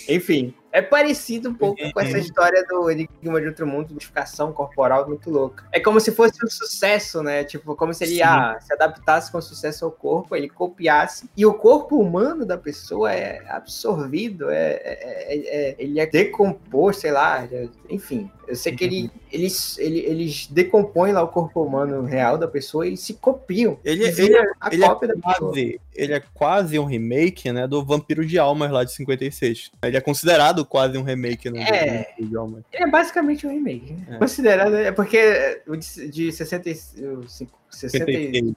Enfim, é parecido um pouco com essa história do Enigma de Outro Mundo, modificação corporal muito louca. É como se fosse um sucesso, né? Tipo, como se ele Sim. ah, se adaptasse com sucesso ao corpo, ele copiasse. E o corpo humano da pessoa é absorvido, é, é- é- é- ele é decomposto, sei lá. é- enfim, eu sei que ele, eles, ele- eles decompõem lá o corpo humano real da pessoa e se copiam. Ele- E ele- vira a ele é cópia da pessoa. Quase, ele é quase um remake, né, do Vampiro de Almas lá de 56. Ele é considerado quase um remake, do É. Ele é basicamente um remake. né? É. Considerado, é porque o de, de 65, 60, 56.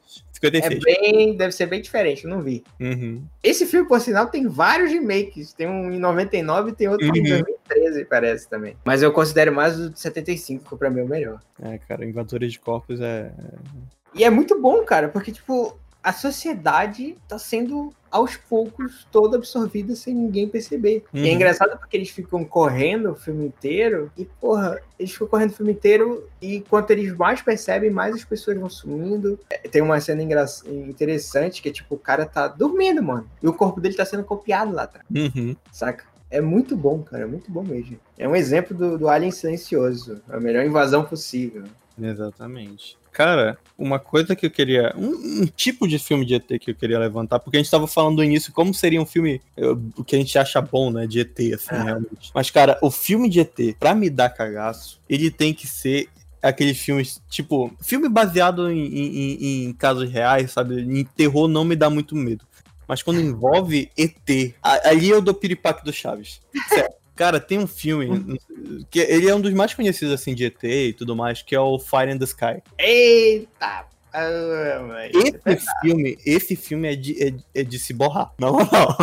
é 56. bem, deve ser bem diferente, eu não vi. Uhum. Esse filme, por sinal, tem vários remakes. Tem um em 99 e tem outro em Uhum. 2013, parece também. Mas eu considero mais o de 75, que pra mim é o melhor. É, cara, Invasores de Corpos é... E é muito bom, cara, porque, tipo, a sociedade tá sendo, aos poucos, toda absorvida sem ninguém perceber. E é Uhum. engraçado porque eles ficam correndo o filme inteiro e, porra, eles ficam correndo o filme inteiro e quanto eles mais percebem, mais as pessoas vão sumindo. É, Tem uma cena engra- interessante que é, tipo, o cara tá dormindo, mano. E o corpo dele tá sendo copiado lá atrás, Uhum. saca? É muito bom, cara, é muito bom mesmo. É um exemplo do, do Alien Silencioso. A melhor invasão possível. Exatamente. Cara, uma coisa que eu queria. Um, um tipo de filme de ET que eu queria levantar, porque a gente tava falando no início como seria um filme. o que a gente acha bom, né? De ET, assim, É. realmente. Mas, cara, o filme de ET, pra me dar cagaço, ele tem que ser aqueles filmes, tipo, filme baseado em, em- em- casos reais, sabe? Em terror não me dá muito medo. Mas quando envolve ET, ali eu dou piripaque do Chaves. Sério. [laughs] Cara, tem um filme que ele é um dos mais conhecidos assim de ET e tudo mais, que é o Fire in the Sky. Eita! Mas- Esse filme, esse filme é de, é, é de se borrar, na moral.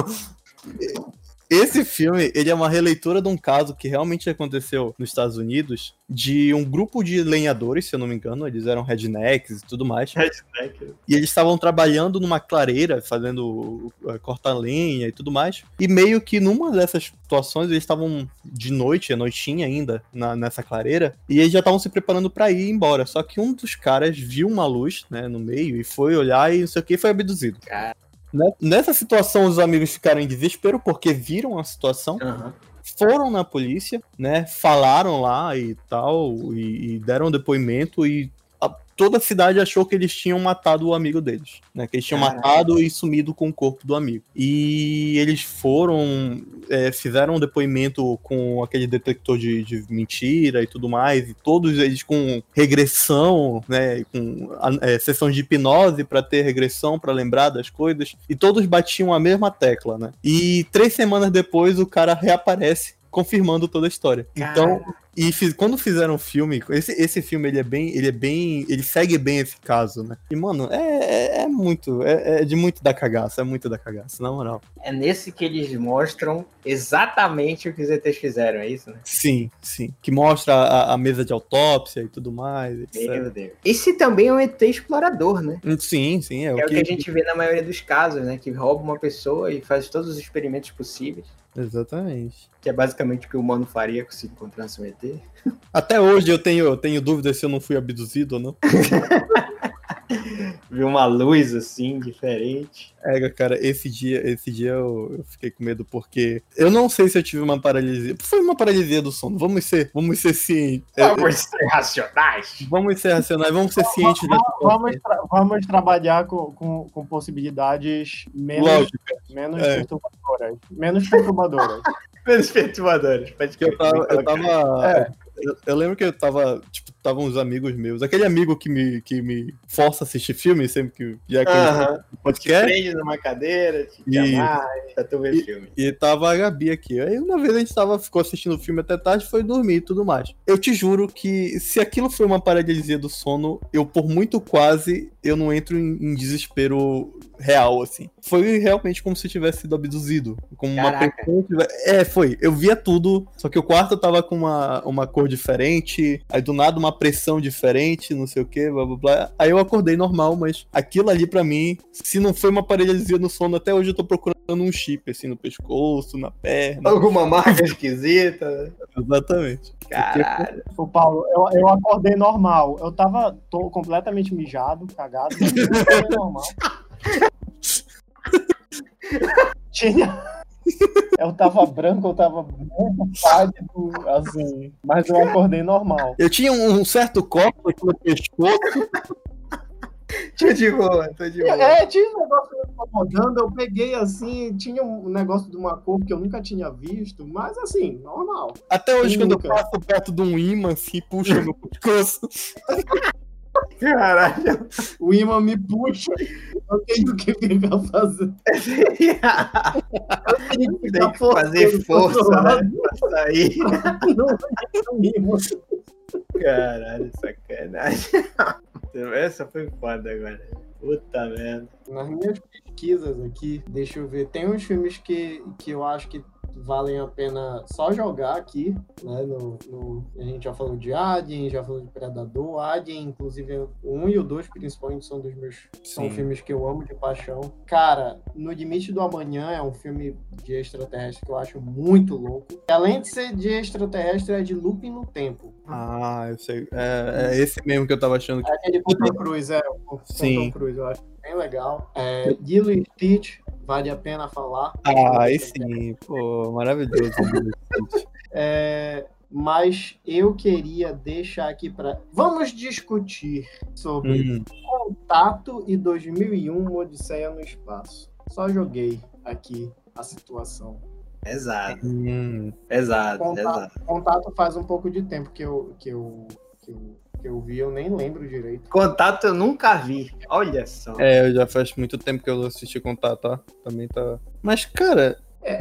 Esse filme, ele é uma releitura de um caso que realmente aconteceu nos Estados Unidos, de um grupo de lenhadores, se eu não me engano, eles eram rednecks e tudo mais. Redneck. E eles estavam trabalhando numa clareira, fazendo uh, cortar lenha e tudo mais. E meio que numa dessas situações, eles estavam de noite, é noitinha ainda, na- nessa clareira, e eles já estavam se preparando pra ir embora. Só que um dos caras viu uma luz, né, no meio, e foi olhar e não sei o que, e foi abduzido. Cara. Né- Nessa situação, os amigos ficaram em desespero porque viram a situação Aham. foram na polícia, né? Falaram lá e tal, e, e deram depoimento e toda a cidade achou que eles tinham matado o amigo deles, né? Que eles tinham Caraca. matado e sumido com o corpo do amigo. E eles foram, é, fizeram um depoimento com aquele detector de, de mentira e tudo mais, e todos eles com regressão, né? Com é, sessão de hipnose para ter regressão, para lembrar das coisas, e todos batiam a mesma tecla, né? E três semanas depois o cara reaparece confirmando toda a história. Então, e fiz- quando fizeram o filme, esse, esse filme ele é bem, ele é bem, ele segue bem esse caso, né? E mano, é, é, é muito, é, é de muito da cagaça, é muito da cagaça, na moral. É nesse que eles mostram exatamente o que os ETs fizeram, é isso, né? Sim, sim. Que mostra a, a mesa de autópsia e tudo mais, etc. Meu Deus. Esse também é um ET explorador, né? Sim, sim, é, É o que a gente vê na maioria dos casos, né? Que rouba uma pessoa e faz todos os experimentos possíveis. Exatamente. Que é basicamente o que o humano faria se encontrasse um ET. [laughs] Até hoje eu tenho, eu tenho dúvidas se eu não fui abduzido ou não. [laughs] Viu uma luz assim, diferente. É, cara, esse dia, esse dia eu, eu fiquei com medo porque eu não sei se eu tive uma paralisia. Foi uma paralisia do sono. Vamos ser, vamos ser cientes. Vamos ser racionais. vamos ser racionais, vamos ser cientes dessa Vamos, tra- vamos trabalhar com, com, com possibilidades menos, Lógica. Menos É. perturbadoras. Menos perturbadoras. [laughs] Pelos perturbadores. Pode Que eu tava. Eu, tava eu, eu lembro que eu tava. Tipo, estavam uns amigos meus. Aquele amigo que me, que me força a assistir filme sempre que. Já que Aham. eu Te podcast. prende numa cadeira, te E- amarra, pra tu ver filme. E tava a Gabi aqui. Aí uma vez a gente tava, ficou assistindo o filme até tarde, foi dormir e tudo mais. Eu te juro que se aquilo foi uma paralisia do sono, eu por muito quase, eu não entro em, em desespero real, assim. Foi realmente como se tivesse sido abduzido. Como uma pessoa tivesse... É, foi. Eu via tudo, só que o quarto tava com uma, uma cor diferente, aí do nada uma pressão diferente, não sei o que, blá blá blá. Aí eu acordei normal, mas aquilo ali pra mim, se não foi uma paralisia no sono, até hoje eu tô procurando um chip, assim, no pescoço, na perna. Alguma marca esquisita. Exatamente. Caralho. O Paulo, eu, eu acordei normal. Eu tava tô completamente mijado, cagado, mas eu acordei normal. [laughs] Tinha. [laughs] Eu tava branco, eu tava muito pálido, assim. Mas eu acordei normal. Eu tinha um certo corte aqui no pescoço. Tô de boa, tô de boa. É, tinha um negócio me incomodando, eu peguei assim, tinha um negócio de uma cor que eu nunca tinha visto, mas assim, normal. Até hoje, quando eu Nunca. passo perto de um imã, assim, puxa meu pescoço. [laughs] Caralho. O imã me puxa, eu tenho que ficar fazendo. [laughs] Eu tenho que Tem que fazer força, né? Pra sair. lado, não é imã. Caralho, sacanagem. Essa foi foda agora. Puta merda. Nas minhas pesquisas aqui, deixa eu ver, tem uns filmes que, que eu acho que valem a pena só jogar aqui, né? No, no- a gente já falou de Alien, já falou de Predador, Alien, inclusive o 1 e o 2 principalmente são dos meus são filmes que eu amo de paixão. Cara, No Limite do Amanhã é um filme de extraterrestre que eu acho muito louco. E além de ser de extraterrestre, é de looping no tempo. Ah, eu sei. É, é esse mesmo que eu tava achando que. É aquele Tom Cruise, é, o Sim. Tom Cruise, eu acho bem legal. É, Lilo e Stitch, vale a pena falar. Ah, esse sim, pô, maravilhoso. [laughs] É, mas eu queria deixar aqui para. Vamos discutir sobre Hum, Contato e 2001 Uma Odisseia no Espaço. Só joguei aqui a situação. Pesado, hum. pesado, Contato, pesado. contato faz um pouco de tempo que eu, que eu, que eu, que eu vi, eu nem lembro direito. Contato eu nunca vi. Olha só. É, já faz muito tempo que eu assisti contato, tá? Também tá. Mas, cara.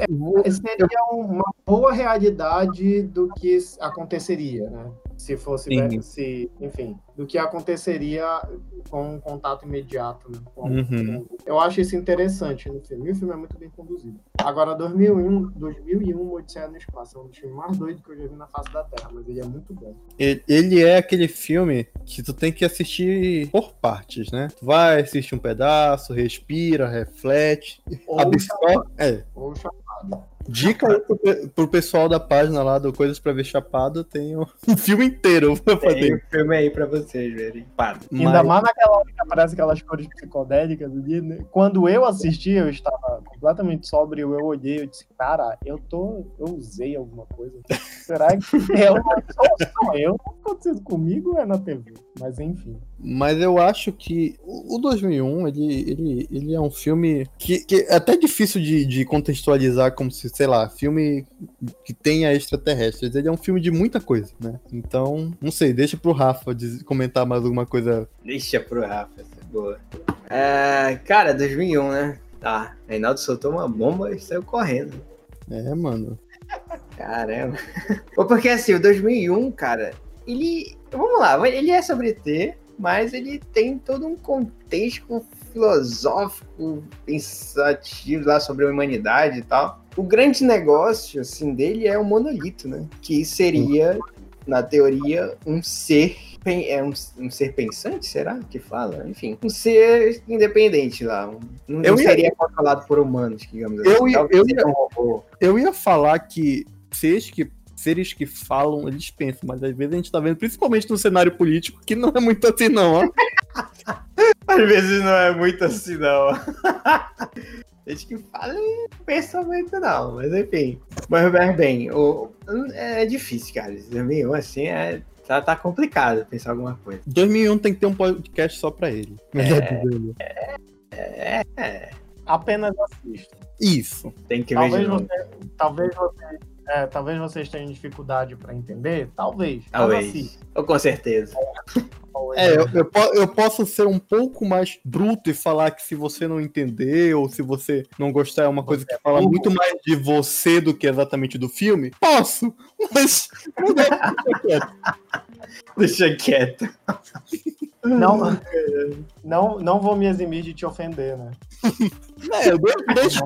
vou- Seria uma boa realidade do que aconteceria, né? Se fosse, Sim. se, enfim, do que aconteceria com um contato imediato. Né? Com- Uhum. com- Eu acho isso interessante no filme. E o filme é muito bem conduzido. Agora, 2001, 2001 Odisseia no Espaço é um dos filmes mais doidos que eu já vi na face da Terra, mas ele é muito bom. Ele, ele é aquele filme que tu tem que assistir por partes, né? Tu vai, assiste um pedaço, respira, reflete, Ou, absorve. É. ou chamado. Dica aí pro, pro pessoal da página lá do Coisas pra Ver Chapado, tem um [laughs] um filme inteiro pra Tem fazer. o filme aí pra vocês verem. Ainda Mas- mais naquela hora que aparece aquelas cores psicodélicas ali, né? Quando eu assisti, eu estava completamente sóbrio, eu olhei, eu disse, cara, eu tô. Eu usei alguma coisa. Será que eu não sou só eu? Tá acontecendo comigo ou é na TV? Mas enfim. Mas eu acho que o o 2001, ele, ele, ele é um filme que, que é até difícil de, de contextualizar como se, sei lá, filme que tenha extraterrestres. Ele é um filme de muita coisa, né? Então, não sei, deixa pro Rafa comentar mais alguma coisa. Deixa pro Rafa, essa é boa. É, cara, 2001, né? Tá. Reinaldo soltou uma bomba e saiu correndo. É, mano. Caramba. [laughs] Porque assim, o 2001, cara, ele. Vamos lá, ele é sobre ET, mas ele tem todo um contexto filosófico, pensativo lá sobre a humanidade e tal. O grande negócio, assim, dele é o monolito, né? Que seria, na teoria, um ser. É um, um ser pensante, será que fala? Enfim, um ser independente lá. Não, Eu não ia- seria controlado por humanos, digamos Eu assim. ia- Talvez eu seja um. Eu ia falar que seres que seres que falam, eles pensam, mas às vezes a gente tá vendo, principalmente no cenário político, que não é muito assim, não, ó. [laughs] Às vezes não é muito assim, não. [laughs] Gente que fala e não pensa muito, não. Mas enfim. Mas, mas bem, o, é difícil, cara. Esse 2001, assim, é, tá, tá complicado pensar alguma coisa. 2001 tem que ter um podcast só pra ele. Melhor dizendo. É, é. Apenas assista. Isso. Tem que ver Talvez de novo. você, talvez você, é, talvez vocês tenham dificuldade para entender, talvez. Talvez. assista. Ou com certeza. É, eu, eu eu posso ser um pouco mais bruto e falar que se você não entender ou se você não gostar é uma coisa que fala burro. muito mais de você do que exatamente do filme. Posso, mas [laughs] não deixar quieto. Deixa quieto. Não, não, não vou me eximir de te ofender, né? [laughs] É, eu deixo- deixo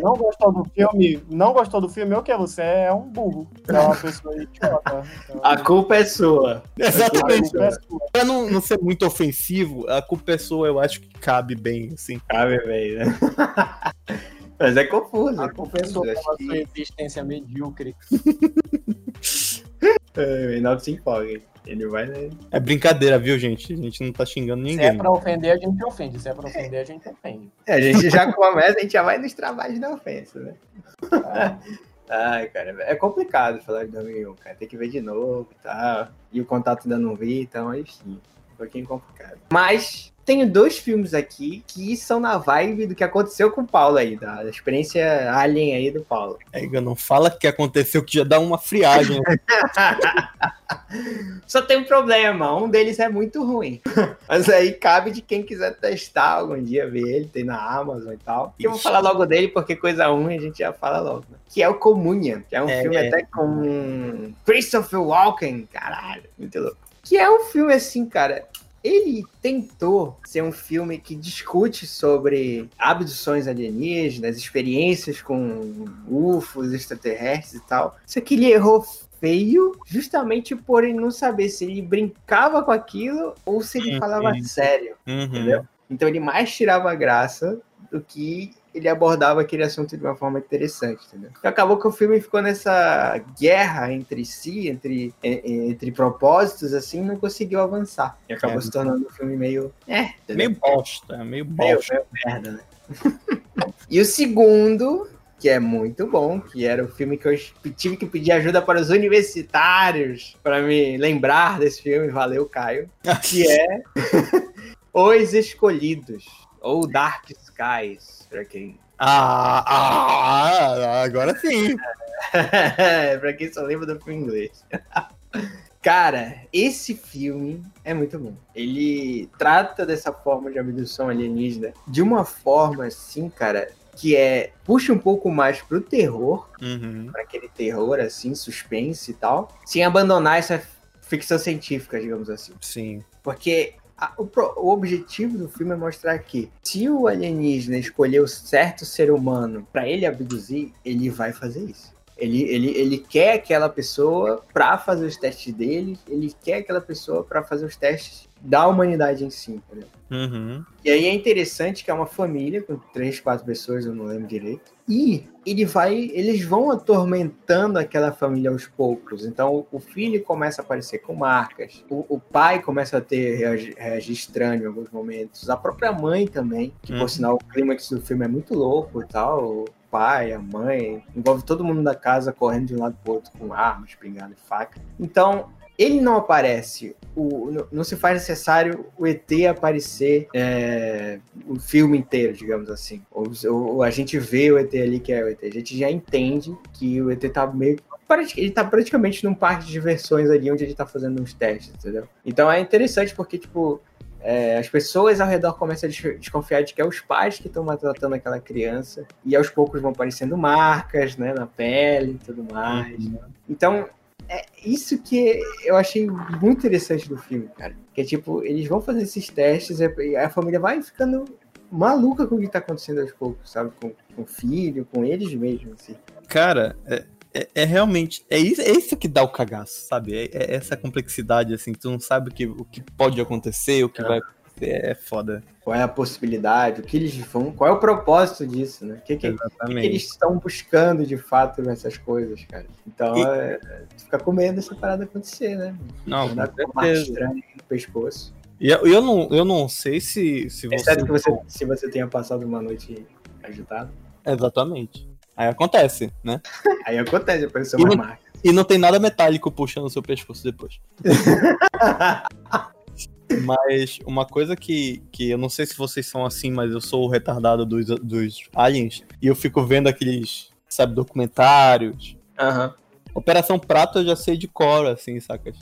Não, gostou do filme, não gostou do filme, o que você é um burro. É uma pessoa idiota. Então, A culpa é sua. Exatamente. é sua. Pra não, não ser muito ofensivo, a culpa é sua, eu acho que cabe bem, assim. Cabe bem, né? [laughs] Mas é confuso. A é culpa é sua pela que- sua existência medíocre. [laughs] É, o Reinaldo se empolga. hein? Ele vai, né? É brincadeira, viu, gente? A gente não tá xingando Se é ninguém. pra ofender, a gente ofende. Se é pra ofender, a gente ofende. É, a gente já começa, a gente já vai nos trabalhos da ofensa, né? [laughs] Ai, cara, é complicado falar de 2001, cara. Tem que ver de novo e tal. E o contato ainda não vi, então, enfim, um pouquinho complicado. Mas tenho dois filmes aqui que são na vibe do que aconteceu com o Paulo aí, da experiência alien aí do Paulo. É, não fala que aconteceu que já dá uma friagem. [laughs] Só tem um problema, um deles é muito ruim. [laughs] Mas aí cabe de quem quiser testar algum dia, ver ele, tem na Amazon e tal. E eu vou falar logo dele, porque coisa ruim a gente já fala logo. Né? Que é o Comunham, que é um É, filme é. até com Christopher Walken, caralho, muito louco. Que é um filme assim, cara. Ele tentou ser um filme que discute sobre abduções alienígenas, experiências com UFOs, extraterrestres e tal. Só que ele errou feio justamente por ele não saber se ele brincava com aquilo ou se ele Uhum. falava sério, Uhum. entendeu? Então ele mais tirava graça do que ele abordava aquele assunto de uma forma interessante, entendeu? E acabou que o filme ficou nessa guerra entre si, entre, en- entre propósitos, assim, não conseguiu avançar. E acabou É. se tornando um filme meio... É, entendeu? Meio bosta, meio Meio, bosta. meio merda, né? [laughs] e o segundo, que é muito bom, que era o filme que eu tive que pedir ajuda para os universitários para me lembrar desse filme, valeu, Caio, que [laughs] é [laughs] Os Escolhidos, ou Dark Skies, para quem... Ah, ah, agora sim. [laughs] pra quem só lembra do filme inglês. [laughs] Cara, esse filme é muito bom. Ele trata dessa forma de abdução alienígena de uma forma assim, cara, que é puxa um pouco mais pro terror, Uhum. para aquele terror assim, suspense e tal, sem abandonar essa ficção científica, digamos assim. Sim. Porque a- o, pro- o objetivo do filme é mostrar que se o alienígena escolher o certo ser humano pra ele abduzir, ele vai fazer isso. Ele, ele, ele quer aquela pessoa pra fazer os testes dele, ele quer aquela pessoa pra fazer os testes da humanidade em si, entendeu? Uhum. E aí é interessante que é uma família com três, quatro pessoas, eu não lembro direito. E ele vai, eles vão atormentando aquela família aos poucos. Então o filho começa a aparecer com marcas, o, o pai começa a ter reagir, reagir estranho em alguns momentos, a própria mãe também, que Uhum. por sinal o clímax do filme é muito louco e tal. Pai, a mãe, envolve todo mundo da casa correndo de um lado pro outro com armas, espingarda e faca. Então ele não aparece, o, não, não se faz necessário o ET aparecer é, o filme inteiro, digamos assim. Ou, ou a gente vê o ET ali que é o ET, a gente já entende que o ET tá meio. Ele tá praticamente num parque de diversões ali onde ele tá fazendo uns testes, entendeu? Então é interessante porque, tipo, é, as pessoas ao redor começam a des- desconfiar de que é os pais que estão maltratando aquela criança, e aos poucos vão aparecendo marcas, né, na pele e tudo mais. Então, é isso que eu achei muito interessante do filme, cara. Que é tipo, eles vão fazer esses testes e a família vai ficando maluca com o que tá acontecendo aos poucos, sabe? Com, com o filho, com eles mesmos, assim. Cara, é, é- é realmente. É isso, é isso que dá o cagaço, sabe? É, é essa complexidade, assim, tu não sabe o que, o que pode acontecer, o que É. vai acontecer. É foda. Qual é a possibilidade, o que eles vão, qual é o propósito disso, né? O que, que, o que eles estão buscando de fato nessas coisas, cara? Então, E- é, é, tu fica com medo dessa parada acontecer, né? Não, com certeza. estranha no pescoço. E eu, eu não, eu não sei se, se você. Exceto que você, se você tenha passado uma noite agitada. Exatamente. Aí acontece, né? [laughs] Aí acontece, apareceu E uma não- marca. E não tem nada metálico puxando o seu pescoço depois. [laughs] Mas uma coisa que, que eu não sei se vocês são assim, mas eu sou o retardado dos, dos aliens. E eu fico vendo aqueles, sabe, documentários. Aham. Operação Prato eu já sei de cor, assim, saca?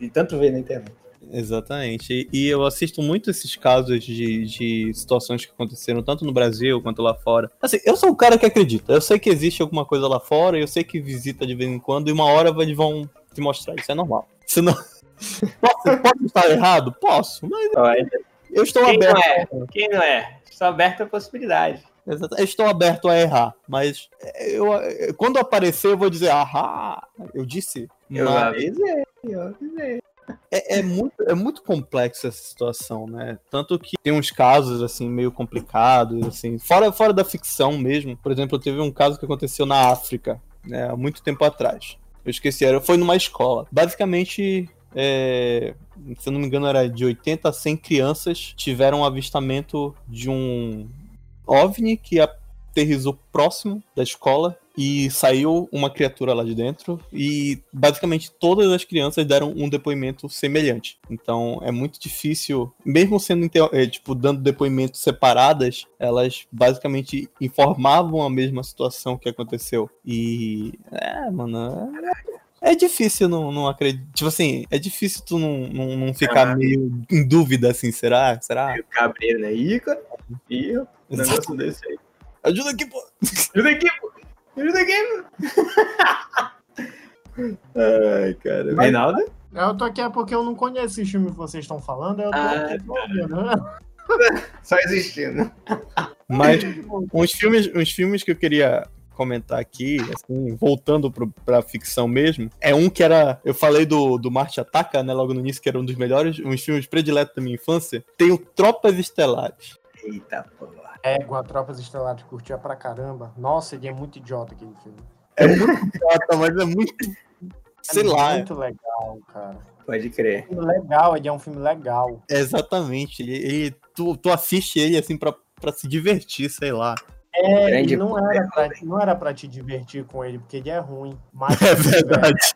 E tanto ver na internet. Exatamente. E, eu assisto muito esses casos de, de situações que aconteceram tanto no Brasil quanto lá fora. Assim, eu sou o cara que acredita. Eu sei que existe alguma coisa lá fora, eu sei que visita de vez em quando, e uma hora eles vão te mostrar. Isso é normal. Se não... [laughs] Posso, posso estar errado? Posso, mas eu estou Quem não aberto. é? Quem não é? Estou aberto à possibilidade. Eu estou aberto a errar, mas eu- quando aparecer eu vou dizer, ahá, eu disse. Eu mas- avisei, eu avisei. É, é muito, é muito complexo essa situação, né? Tanto que tem uns casos, assim, meio complicados, assim, fora, fora da ficção mesmo. Por exemplo, teve um caso que aconteceu na África, né, há muito tempo atrás. Eu esqueci, era, foi numa escola. Basicamente, é, se eu não me engano, era de 80 a 100 crianças tiveram um avistamento de um OVNI que aterrizou próximo da escola e saiu uma criatura lá de dentro e basicamente todas as crianças deram um depoimento semelhante. Então é muito difícil, mesmo sendo eh, tipo dando depoimentos separadas, elas basicamente informavam a mesma situação que aconteceu. E é, mano, é, é difícil não, não acreditar. Tipo assim, é difícil tu não, não, não ficar Ah. meio em dúvida assim, será? Será? Aí o cabreiro, né? Ih, cara. Ih, um negócio desse aí. Ajuda aqui, pô. Ajuda aqui, pô. Ajuda aqui, pô. Ai, cara. Reinaldo? Eu tô aqui é porque eu não conheço esse filme que vocês estão falando, eu tô Ah, aqui né? [laughs] Só existindo. Mas [laughs] uns filmes, uns filmes que eu queria comentar aqui, assim, voltando pro, pra ficção mesmo, é um que era. Eu falei do, do Marte Ataca, né? Logo no início, que era um dos melhores, uns filmes prediletos da minha infância. Tem o Tropas Estelares. Eita, porra. É, com a Tropas Estelares curtia pra caramba. Nossa, ele é muito idiota aquele filme. É muito idiota, mas é muito. Sei é lá. muito legal, cara. Pode crer. É um filme legal, ele é um filme legal. É exatamente. Ele, ele- tu, tu assiste ele assim pra, pra se divertir, sei lá. É, Grande não era, pra, não era pra te divertir com ele, porque ele é ruim. Mas, [laughs] É verdade.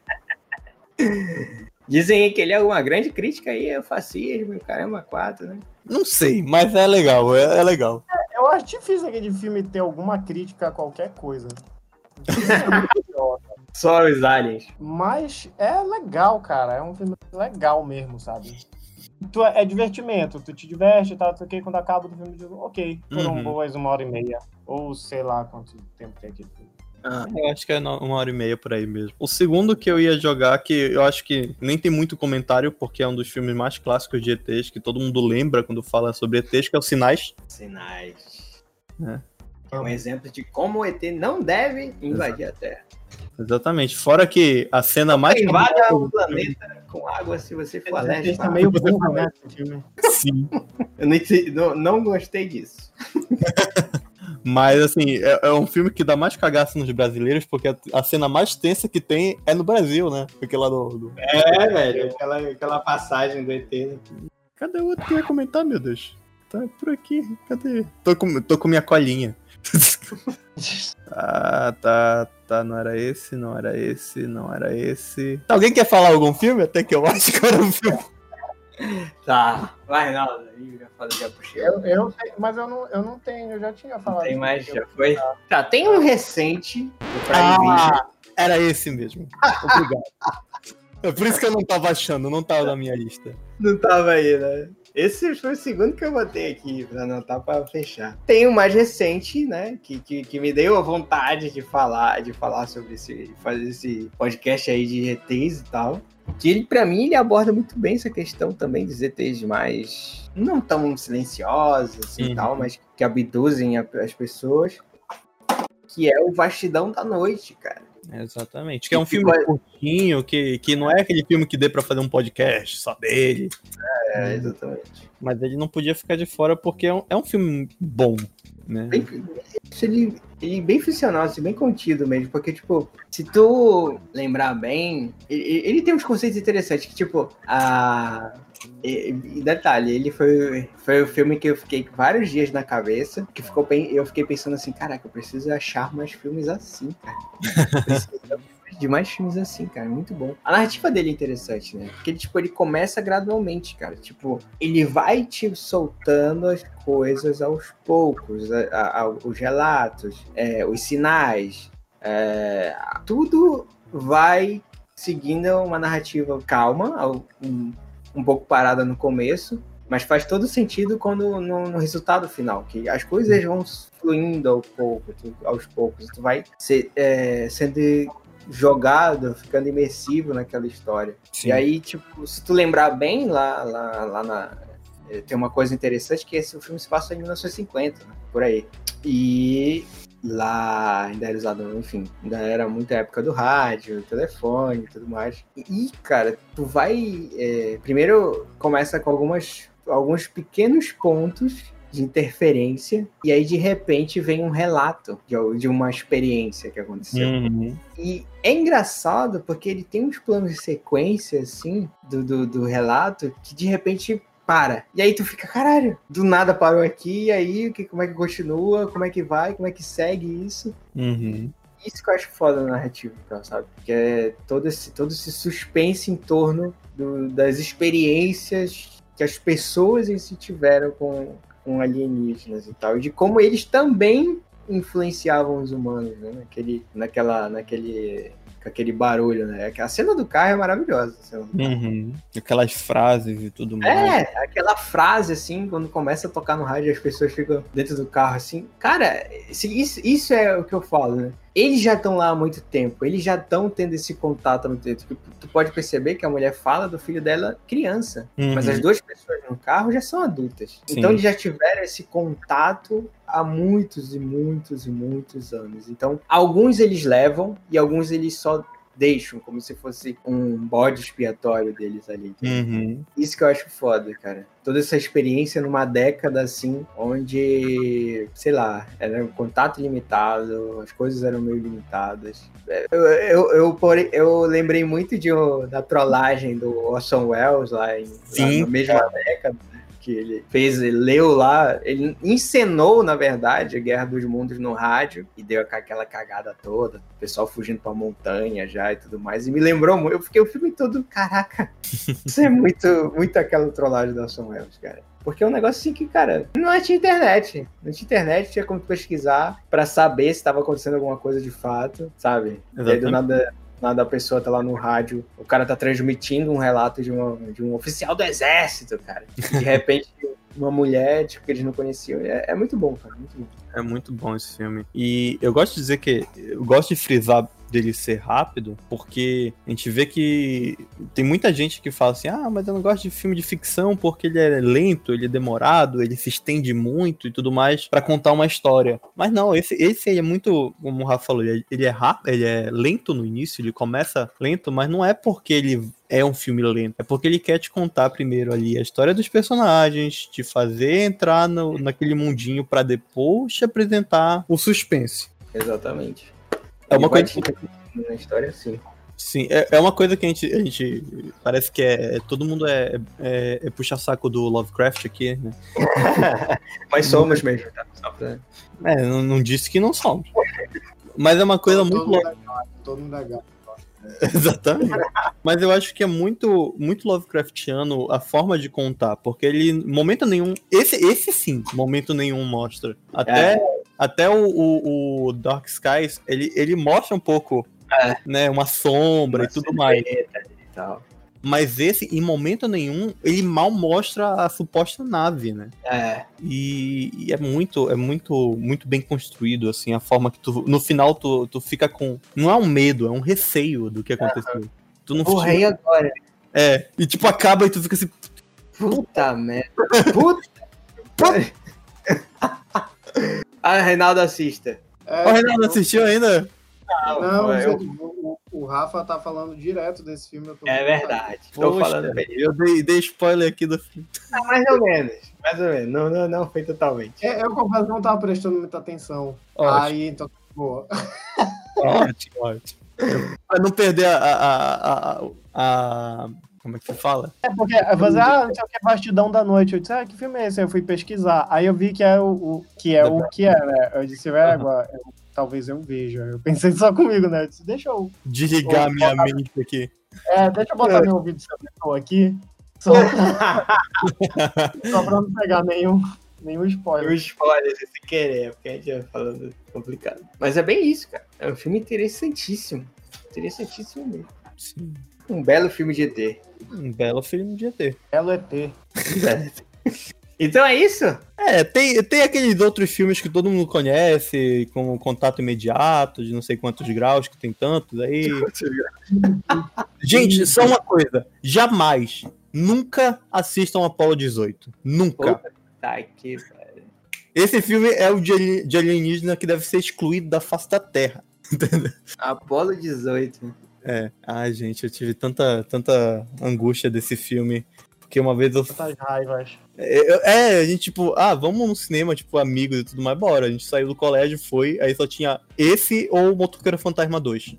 [laughs] Dizem aí que ele é uma grande crítica aí ao fascismo, e caramba, quatro, né? Não sei, mas é legal, é, é legal. Eu acho difícil aquele filme ter alguma crítica a qualquer coisa. É. [laughs] Só os aliens. Mas é legal, cara. É um filme legal mesmo, sabe? Tu, é divertimento, tu te diverte e tal, ok, quando acaba o filme, tu, ok, foram Uhum. boas uma hora e meia. Ou sei lá quanto tempo tem aquele filme. Ah, Eu acho que é uma hora e meia por aí mesmo. O segundo que eu ia jogar, que eu acho que nem tem muito comentário, porque é um dos filmes mais clássicos de ETs, que todo mundo lembra quando fala sobre ETs, que é o Sinais. sinais. É. É um exemplo de como o ET não deve invadir a Terra. Exatamente. Fora que a cena mais. Invada o planeta com água se você for Ele alérgico. tá meio burro, né? Sim. Eu nem sei- não, não gostei disso. [laughs] Mas, assim, é, é um filme que dá mais cagaço nos brasileiros, porque a, a cena mais tensa que tem é no Brasil, né? Porque lá do. do- É, velho. Aquela, aquela passagem do ET. né? Cadê o outro que ia comentar, meu Deus? Tá por aqui. Cadê? Tô com, tô com minha colinha. [laughs] Ah, tá, tá. Não era esse, não era esse, não era esse. Alguém quer falar algum filme? Até que eu acho que era um filme. [laughs] Tá. Vai, não. Ih, Já falei, já puxei. Eu, eu sei, mas eu não, eu não tenho, eu já tinha falado. Tem mais, já foi? Tá, tem um recente do Prime Video. Ah, era esse mesmo. Obrigado. [laughs] É por isso que eu não tava achando, não tava na minha lista. Não tava aí, né? Esse foi o segundo que eu botei aqui pra anotar pra fechar. Tem o mais recente, né? Que, que, que me deu a vontade de falar, de falar sobre esse, fazer esse podcast aí de ETs e tal. Que ele, pra mim, ele aborda muito bem essa questão também dos ETs mais não tão silenciosos assim e Uhum. tal, mas que abduzem as pessoas. Que é o Vastidão da Noite, cara. Exatamente. Que é um Que filme vai- curtinho, que, que não é aquele filme que dê pra fazer um podcast só dele. É, exatamente. Mas ele não podia ficar de fora porque é um, é um filme bom, né? bem, isso ele, ele bem funcional, assim, bem contido mesmo, porque, tipo, se tu lembrar bem, ele, ele tem uns conceitos interessantes, que, tipo, a... E, e detalhe, ele foi, foi o filme que eu fiquei vários dias na cabeça, que ficou bem, eu fiquei pensando assim, caraca, eu preciso achar mais filmes assim, cara. [laughs] De mais filmes assim, cara, muito bom. A narrativa dele é interessante, né? Porque, tipo, ele começa gradualmente, cara. Tipo, ele vai te soltando as coisas aos poucos, a- a- os relatos, é, os sinais, é, tudo vai seguindo uma narrativa calma, um, um pouco parada no começo, mas faz todo sentido quando no, no resultado final, que as coisas vão fluindo ao pouco, tu- aos poucos, tu vai ser, é, sendo jogado, ficando imersivo naquela história. E aí, tipo, se tu lembrar bem, lá, lá, lá na. eh, Tem uma coisa interessante que esse filme se passa em 1950, né? por aí. E lá ainda era usado, enfim, ainda era muita época do rádio, telefone e tudo mais. E, cara, tu vai. eh, primeiro começa com algumas, alguns pequenos pontos de interferência, e aí de repente vem um relato de, de uma experiência que aconteceu. Uhum. E é engraçado porque ele tem uns planos de sequência, assim, do, do, do relato, que de repente para. E aí tu fica, caralho, do nada parou aqui, e aí o que, como é que continua, como é que vai, como é que segue isso. Uhum. Isso que eu acho foda na narrativa, sabe? Que é todo esse, todo esse suspense em torno do- das experiências que as pessoas em si tiveram com, com alienígenas e tal. E de como eles também influenciavam os humanos, né? Naquele, naquela, naquele, com aquele barulho, né? A cena do carro é maravilhosa. Uhum. Aquelas frases e tudo mais. É, aquela frase assim, quando começa a tocar no rádio, as pessoas ficam dentro do carro assim. Cara, se- isso, isso é o que eu falo, né? Eles já estão lá há muito tempo, eles já estão tendo esse contato há muito tempo. Tu- Tu pode perceber que a mulher fala do filho dela criança, Uhum. mas as duas pessoas no carro já são adultas. Sim. Então eles já tiveram esse contato há muitos e muitos e muitos anos. Então, alguns eles levam e alguns eles só deixam, como se fosse um bode expiatório deles ali. Uhum. Isso que eu acho foda, cara. Toda essa experiência numa década assim, onde, sei lá, era um contato limitado, as coisas eram meio limitadas. É, Eu, eu, eu, eu lembrei muito de, da trollagem do Orson Welles lá, em, lá Sim, na mesma década. Que ele fez, ele leu lá, ele encenou, na verdade, a Guerra dos Mundos no rádio e deu aquela cagada toda, o pessoal fugindo pra montanha já e tudo mais. E me lembrou muito, eu fiquei o filme todo, caraca, [laughs] isso é muito, muito aquela trollagem do Orson Welles, cara. Porque é um negócio assim que, cara, não tinha internet. Não tinha internet, tinha como pesquisar pra saber se estava acontecendo alguma coisa de fato, sabe? E aí do Exatamente. nada, nada a pessoa tá lá no rádio, o cara tá transmitindo um relato de, uma, de um oficial do exército, cara. De [laughs] repente uma mulher, tipo, que eles não conheciam. É, é muito bom, cara, muito bom. É muito bom esse filme. E eu gosto de dizer que. Eu gosto de frisar dele ser rápido, porque a gente vê que tem muita gente que fala assim: ah, mas eu não gosto de filme de ficção porque ele é lento, ele é demorado, ele se estende muito e tudo mais para contar uma história. Mas não, esse, esse é muito, como o Rafa falou, ele é, ele é rápido, ele é lento no início, ele começa lento, mas não é porque ele é um filme lento. É porque ele quer te contar primeiro ali a história dos personagens, te fazer entrar no, naquele mundinho para depois te apresentar o suspense. Exatamente. É uma coisa. te na história assim. Sim, é, é uma coisa que a gente, a gente parece que é. Todo mundo é, é, é puxa-saco do Lovecraft aqui, né? [laughs] Mas somos mesmo, tá? Pra... É, não, não disse que não somos. Mas é uma coisa muito todo mundo é gato, todo mundo é gato. [laughs] Exatamente. Mas eu acho que é muito, muito Lovecraftiano a forma de contar, porque ele, momento nenhum, esse, esse sim, momento nenhum mostra. Até, até o, o, o Dark Skies, ele, ele mostra um pouco, É. né, uma sombra e tudo mais. E tal. Mas esse, em momento nenhum, ele mal mostra a suposta nave, né? É, E, e é muito, é muito, muito bem construído, assim, a forma que tu, no final tu, tu fica com, não é um medo, é um receio do que aconteceu. Tu não o rei agora. É, e tipo, acaba e tu fica assim, Puta merda. Puta. [laughs] ah, Reinaldo assista. É, o Renato assistiu ainda? Não, eu- gente, o, o Rafa tá falando direto desse filme. eu tô É verdade. Tô Poxa, falando bem. eu dei, dei spoiler aqui do filme. Ah, mais ou menos. Mais ou menos. Não, não, não foi totalmente. É, eu confesso que não tava prestando muita atenção. Ótimo, Aí, então, boa. ótimo, ótimo. Pra não perder a, a, a, a- Como é que se fala? É porque você, ah, não sei o que, Bastidão da Noite. Eu disse, ah, que filme é esse? Aí eu fui pesquisar. Aí eu vi que é o, o- que é o que é, né? Eu disse, égua, eu- talvez eu veja. Eu pensei só comigo, né? Eu disse, deixa eu. Desligar Ô, minha mente aqui. É, deixa eu botar meu ouvido seletor aqui. Só, [laughs] só pra não pegar nenhum, nenhum O spoiler. spoiler, sem querer, porque a gente vai falando complicado. Mas é bem isso, cara. É um filme interessantíssimo. Interessantíssimo mesmo. Sim. Um belo filme de ET. Um belo filme de ET. Belo ET. [laughs] então é isso? É, tem, tem aqueles outros filmes que todo mundo conhece, como Contato Imediato, de não sei quantos graus, que tem tantos aí. Gente, só uma coisa. Jamais, nunca assistam Apollo 18. Nunca. Tá aqui, velho. Esse filme é o de alienígena que deve ser excluído da face da Terra. [laughs] Apolo 18. É. Ai, gente, eu tive tanta, tanta angústia desse filme. Porque uma vez eu. Quantas raivas. É, é, a gente, tipo, ah, vamos no cinema, tipo, amigos e tudo mais, bora. A gente saiu do colégio, foi, aí só tinha esse ou o Motoqueiro Fantasma 2.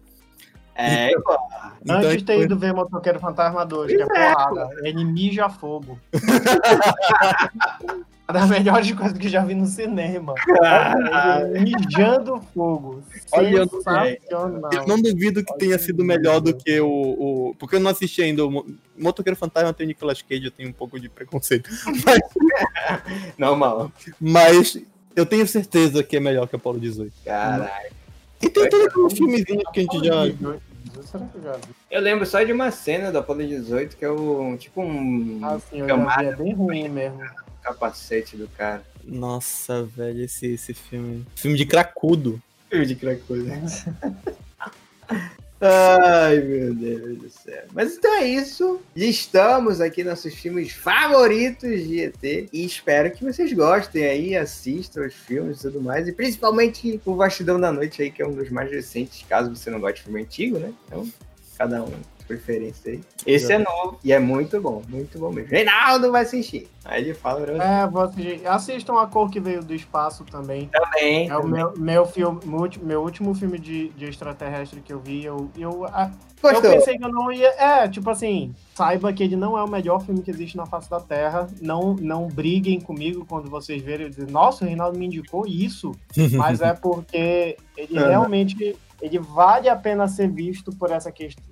É, Então, Antes de ter foi- ido ver Motoqueiro Fantasma 2, que é é, porrada. Ele mija fogo. [laughs] Uma das [laughs] melhores coisas que já vi no cinema. Caralho. Mijando fogo. Olha, eu não-. Eu não duvido que tenha sido melhor do que o, o- Porque eu não assisti ainda. O Mo- Motoqueiro Fantasma tem o Nicolas Cage, eu tenho um pouco de preconceito. [laughs] normal. Mas eu tenho certeza que é melhor que Apollo 18. Caralho. E tem todo aquele filmezinho que a gente já. Será que eu já vi? Eu lembro só de uma cena do Apolo 18, que é o tipo um Ah, sim, vi. É bem ruim mesmo. Capacete do cara. Nossa, velho, esse, esse filme. Filme de cracudo. Filme de cracuda. [laughs] Ai, meu Deus do céu. Mas então é isso. Listamos aqui nossos filmes favoritos de ET. E espero que vocês gostem aí, assistam os filmes e tudo mais. E principalmente o Bastidão da Noite aí, que é um dos mais recentes, caso você não goste de filme antigo, né? Então, cada um preferência aí. Esse é novo e é muito bom, muito bom mesmo. Reinaldo vai assistir. Aí ele fala pra você É, vou assistir. Assistam A Cor que Veio do Espaço também. também. É o também. meu, meu, filme, meu, último filme de, de extraterrestre que eu vi. Eu, eu, a- eu Gostou? pensei que eu não ia. É, tipo assim, saiba que ele não é o melhor filme que existe na face da Terra. Não, não briguem comigo quando vocês verem e dizem, nossa, o Reinaldo me indicou isso. [laughs] Mas é porque ele realmente ele vale a pena ser visto por essa questão.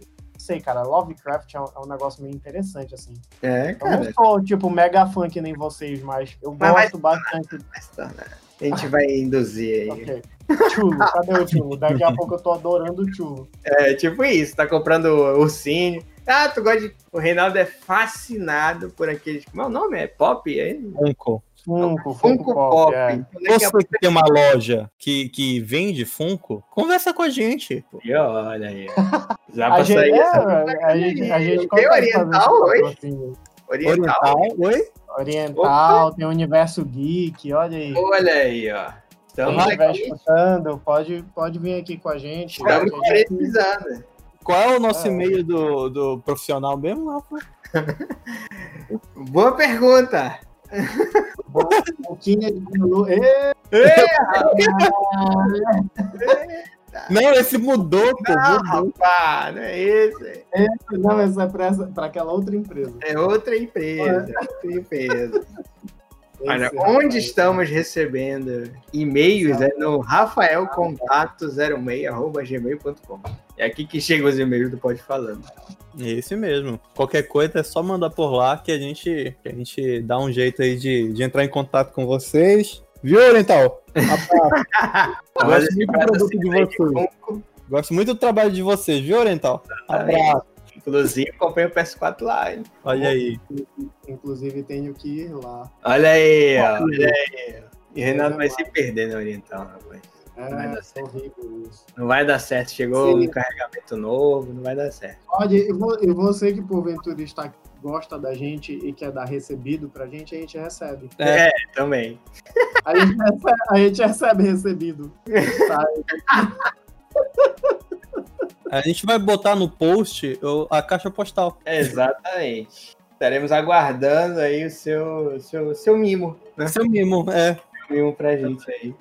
Não sei, cara, Lovecraft é um, é um negócio meio interessante, assim. É, Eu não cara. sou, tipo, mega fã que nem vocês, mas eu Mas vai gosto bastante. Mas tá, né? A gente vai induzir aí. Ok. Chulo, cadê o Chulo? Daqui a pouco eu tô adorando o Chulo. É tipo isso, tá comprando ursinho, Ah, tu gosta de. O Reinaldo é fascinado por aqueles. Como é o nome? É pop? É? Funko. Funko, Funko Funko Pop. Pop. é. A Você que tem uma loja que, que vende Funko, conversa com a gente. pouco, olha aí. Já A pra gente, sair é, essa a gente, a gente Tem oriental, oi? esse patrocínio. oriental. Oriental, oi? Oriental, tem o Universo Geek, olha aí. Olha aí, ó. Estamos estiver aqui. escutando, pode, pode vir aqui com a gente. Estamos gente- precisando. Qual é o nosso É. e-mail do, do profissional mesmo, Rafa? [laughs] Boa pergunta. Boquinha de Lulu. Não, esse mudou, pô. Não, mudou. rapaz, não é esse. Não, essa é pra, essa- pra aquela outra empresa. É outra empresa. outra empresa. [laughs] Olha, Esse onde rapaz. estamos recebendo e-mails é no rafaelcontato06.gmail.com. É aqui que chegam os e-mails do Pode Falando. Esse mesmo. Qualquer coisa é só mandar por lá que a gente, que a gente dá um jeito aí de, de entrar em contato com vocês. Viu, Oriental? [laughs] Gosto muito do produto de vocês. Gosto muito do trabalho de vocês, viu, Oriental? Abraço. Inclusive, comprei o PS4 lá. hein? Olha aí. Inclusive, tenho que ir lá. Olha aí, ó, olha aí. E o Renato vai se perder na Oriental, rapaz. Não vai dar É certo. horrível isso. Não vai dar certo. Chegou Sim. um carregamento novo, não vai dar certo. Olha, e vo- você que porventura está, gosta da gente e quer dar recebido pra gente, a gente recebe. É. Também. A gente recebe, a gente recebe recebido. [laughs] A gente vai botar no post a caixa postal. Exatamente. Estaremos aguardando aí o seu, seu, seu mimo. Né? Seu mimo, é. Seu mimo pra gente aí.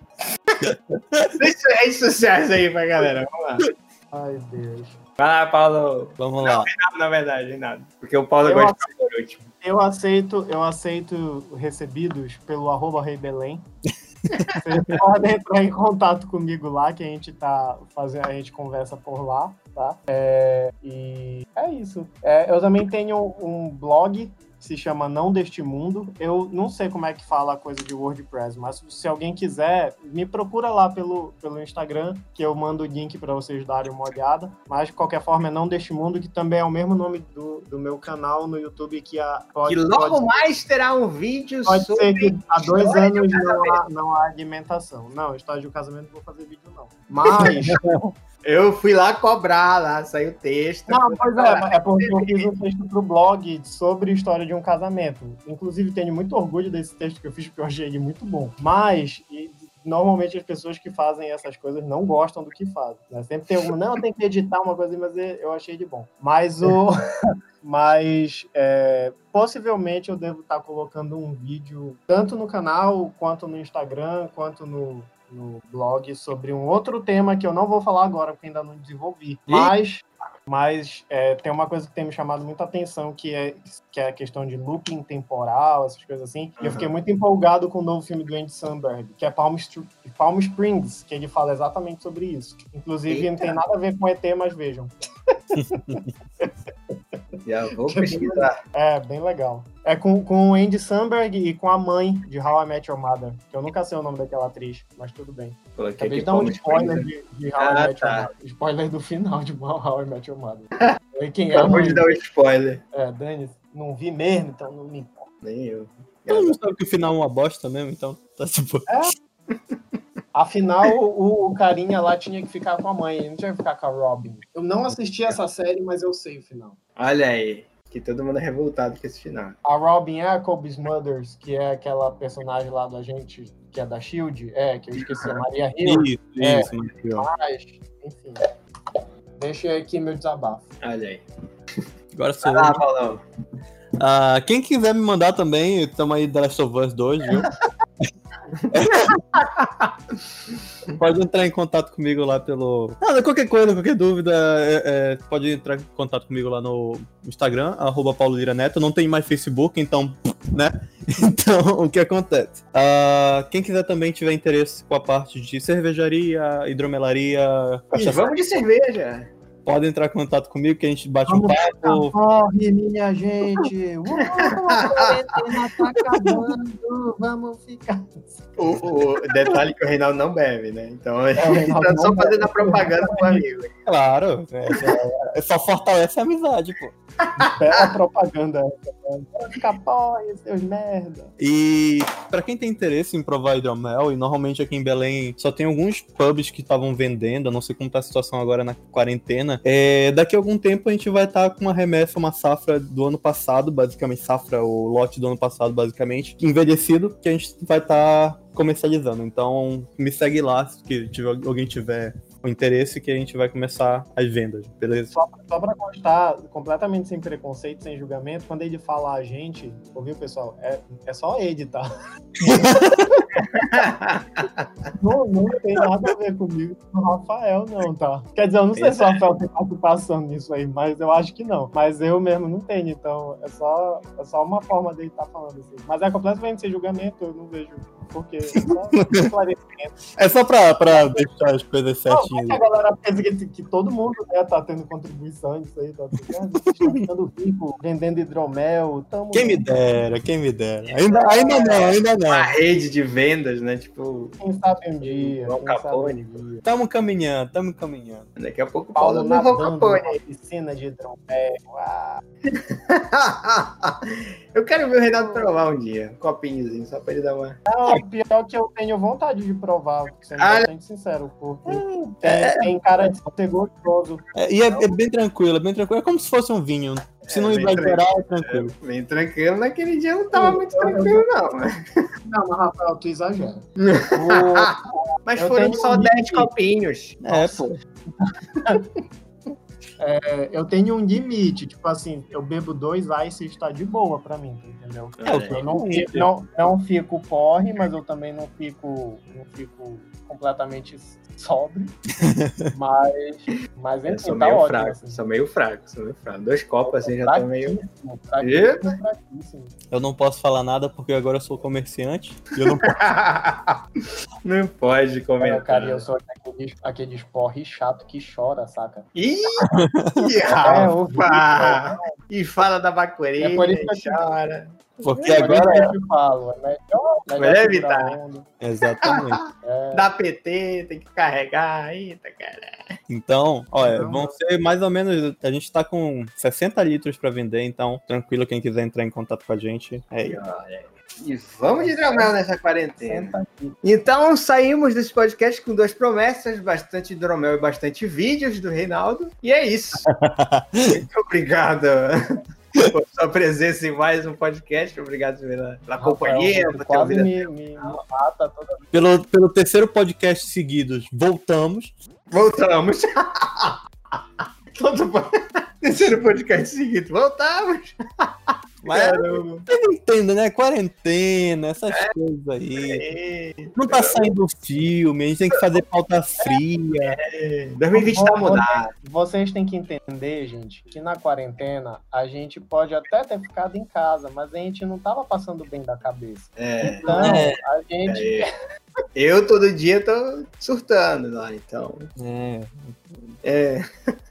Deixa as redes sociais aí pra galera. Vamos lá. Ai, Deus. Vai lá, Paulo. Vamos lá. Não, na verdade, nada. Porque o Paulo Eu gosta de falar por último. Eu aceito, eu aceito recebidos pelo arroba Rei Belém. [laughs] Vocês podem entrar em contato comigo lá, que a gente tá fazendo, a gente conversa por lá, tá? É, e é isso. É, eu também tenho um blog se chama Não Deste Mundo. Eu não sei como é que fala a coisa de WordPress, mas se alguém quiser, me procura lá pelo, pelo Instagram, que eu mando o link para vocês darem uma olhada. Mas de qualquer forma é Não Deste Mundo, que também é o mesmo nome do, do meu canal no YouTube, que a, pode, Que logo pode- mais terá um vídeo Pode sobre. ser que há dois anos não há, não há alimentação. Não, história de casamento não vou fazer vídeo, não. [laughs] Mas. Eu fui lá cobrar, lá saiu o texto. não, pois é, é porque eu fiz um texto pro blog sobre história de um casamento. Inclusive, tenho muito orgulho desse texto que eu fiz, porque eu achei ele muito bom. Mas. e, Normalmente as pessoas que fazem essas coisas não gostam do que fazem. né? Sempre tem alguma, não, tem que editar uma coisa, mas eu achei ele bom. Mas o. [laughs] Mas é, possivelmente eu devo estar colocando um vídeo tanto no canal, quanto no Instagram, quanto no, no blog sobre um outro tema que eu não vou falar agora, porque ainda não desenvolvi. Mas, mas é, tem uma coisa que tem me chamado muita atenção, que é, que é a questão de looping temporal, essas coisas assim. E eu fiquei muito empolgado com o novo filme do Andy Samberg, que é Palm, Str- Palm Springs, que ele fala exatamente sobre isso. Inclusive, não Eita. tem nada a ver com ET, mas vejam. [laughs] Já vou pesquisar. É, bem legal. É com, com o Andy Samberg e com a mãe de How I Met Your Mother, que eu nunca sei o nome daquela atriz, mas tudo bem. Coloquei Acabei de dar um spoiler de, de How I Ah, Met Your tá. Mother. Spoiler do final de How I Met Your Mother. [laughs] E quem é a Acabou mãe? de dar um spoiler. É, Dani, não vi mesmo, então não me importa. Nem eu. Todo mundo sabe que o final é uma bosta mesmo, então tá tipo. [laughs] Afinal, o, o carinha lá tinha que ficar com a mãe, ele não tinha que ficar com a Robin. Eu não assisti essa série, mas eu sei o final. Olha aí. Que todo mundo é revoltado com esse final. A Robin é a Kobe Smulders, que é aquela personagem lá da gente, que é da SHIELD, é, que eu esqueci, a Maria Hill. Isso, É. isso, Matheus. Mas, enfim. Deixa aqui meu desabafo. Olha aí. Agora sou Vai lá, eu. Paulão. Ah, quem quiser me mandar também, estamos aí The Last of Us 2, viu? [laughs] [laughs] pode entrar em contato comigo lá pelo. Nada, qualquer coisa, qualquer dúvida, é, é, pode entrar em contato comigo lá no Instagram, arroba Paulo Lira Neto. Não tem mais Facebook, então, né? [laughs] Então, o que acontece? Ah, quem quiser também tiver interesse com a parte de cervejaria, hidromelaria, E vamos de cerveja. Pode entrar em contato comigo que a gente bate um Vamos papo. Corre, minha gente! Quarentena tá acabando! Vamos ficar. O, o detalhe é que o Reinaldo não bebe, né? Então [laughs] Reinaldo tá só fazendo bebe. a propaganda pro amigo. Claro, é, é, só fortalece a amizade, pô. Bela propaganda. Vamos ficar porre, seus merda. E pra quem tem interesse em provar hidromel, e normalmente aqui em Belém só tem alguns pubs que estavam vendendo, eu não sei como tá a situação agora na quarentena. É, daqui a algum tempo a gente vai estar com uma remessa, uma safra do ano passado, basicamente, safra, o lote do ano passado, basicamente, envelhecido, que a gente vai estar comercializando. Então me segue lá se tiver, alguém tiver o interesse que a gente vai começar as vendas, beleza? Só, só pra constar, completamente sem preconceito, sem julgamento, quando ele fala a gente, ouviu, pessoal? É, é só ele, tá? [laughs] Não, não tem nada a ver comigo com o Rafael, não, tá? Quer dizer, eu não sei se o Rafael tem participação nisso aí, mas eu acho que não. Mas eu mesmo não tenho, então é só, é só uma forma dele estar falando assim. Mas é completamente sem julgamento, eu não vejo porque. [laughs] Só. É só pra, pra deixar as coisas Não, certinhas. mas a galera pensa que, que todo mundo né, tá tendo contribuição nisso aí, tá? Tá [laughs] ficando rico, vendendo hidromel, tamo... Quem me dera, quem me dera. Ainda, ainda não, ainda não. Uma rede de vendas, né? Tipo, Quem sabe um dia, sabe Capone. um dia. Tamo caminhando, tamo caminhando. daqui a pouco o Paulo Paulo não Capone. piscina de hidromel. Ah, [laughs] Eu quero ver o Reinaldo provar um dia. Um copinhozinho, só pra ele dar uma. Não, pior que eu tenho vontade de provar, sendo Ah, bastante sincero, porque tem, tem cara de ser gostoso. É, e é, é bem tranquilo, é bem tranquilo. É como se fosse um vinho. Se É, não exagerar, é tranquilo. Bem tranquilo. Naquele dia não tava muito tranquilo, não. né? Não, mas Rafael, tu exagera. O- [laughs] Mas Eu foram só um 10 limite. copinhos. É, pô. [laughs] é, eu tenho um limite, tipo assim, eu bebo dois ice e está de boa pra mim, entendeu? É, eu Eu não, fi- não, não fico porre, mas eu também não fico, não fico completamente sóbrio. [laughs] mas, mas Eu enfim, sou tá meio ótimo. fraco, assim. sou meio fraco, sou meio fraco. Dois copos assim já tô meio. Fraquíssimo. Eu não posso falar nada porque agora eu sou comerciante. E eu não [laughs] não pode comentar. cara, eu sou aquele, aquele porre chato que chora, saca? Ih, É, [laughs] rapaz! E fala da bacureira, É isso que eu. Porque agora. que eu te falo, é melhor, melhor evitar. Exatamente. [laughs] É, Dá PT, tem que carregar. Eita, cara. Então, olha, Não. vão ser mais ou menos. A gente tá com 60 litros pra vender, então tranquilo quem quiser entrar em contato com a gente. É isso. E vamos de hidromel nessa quarentena. Então saímos desse podcast com duas promessas, bastante hidromel e bastante vídeos do Reinaldo. E é isso. [laughs] Muito obrigado por sua presença em mais um podcast. Obrigado pela, pela companhia, quase me, me, mata toda vez. Pelo, pelo terceiro podcast seguidos, voltamos. Voltamos. [laughs] Todo terceiro podcast seguinte. Voltamos. [laughs] Mas Caramba. eu entendo, né? Quarentena, essas coisas aí. É, Não tá saindo filme, a gente tem que fazer pauta fria. é. 2020 tá mudado. Vocês têm que entender, gente, que na quarentena a gente pode até ter ficado em casa, mas a gente não tava passando bem da cabeça. É. Então, É. a gente. É. Eu todo dia tô surtando lá, então. É, É,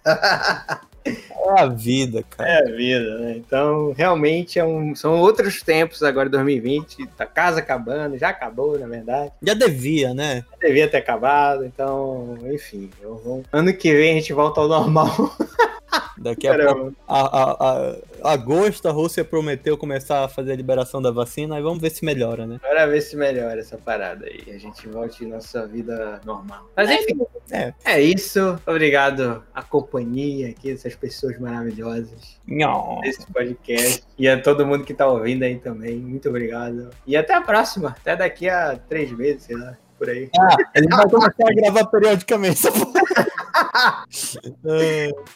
[laughs] é a vida, cara. é a vida, né? Então, realmente é um- são outros tempos agora, 2020. Tá casa acabando, já acabou, na verdade. Já devia, né? Devia ter acabado, então, enfim. vou- Ano que vem a gente volta ao normal. [laughs] Daqui a pouco. Agosto a Rússia prometeu começar a fazer a liberação da vacina e vamos ver se melhora, né? Bora ver se melhora essa parada aí. A gente volte à nossa vida normal. Mas enfim, É. é isso. Obrigado à companhia aqui, dessas pessoas maravilhosas. Desse podcast. E a todo mundo que tá ouvindo aí também. Muito obrigado. E até a próxima. Até daqui a três meses, sei lá, por aí. Ah, ele vai [laughs] começar a gravar periodicamente. [laughs]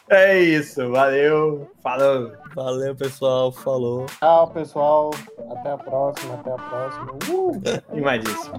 é isso, valeu, falou. Valeu, pessoal, falou. Tchau, pessoal, até a próxima, até a próxima. Uh! isso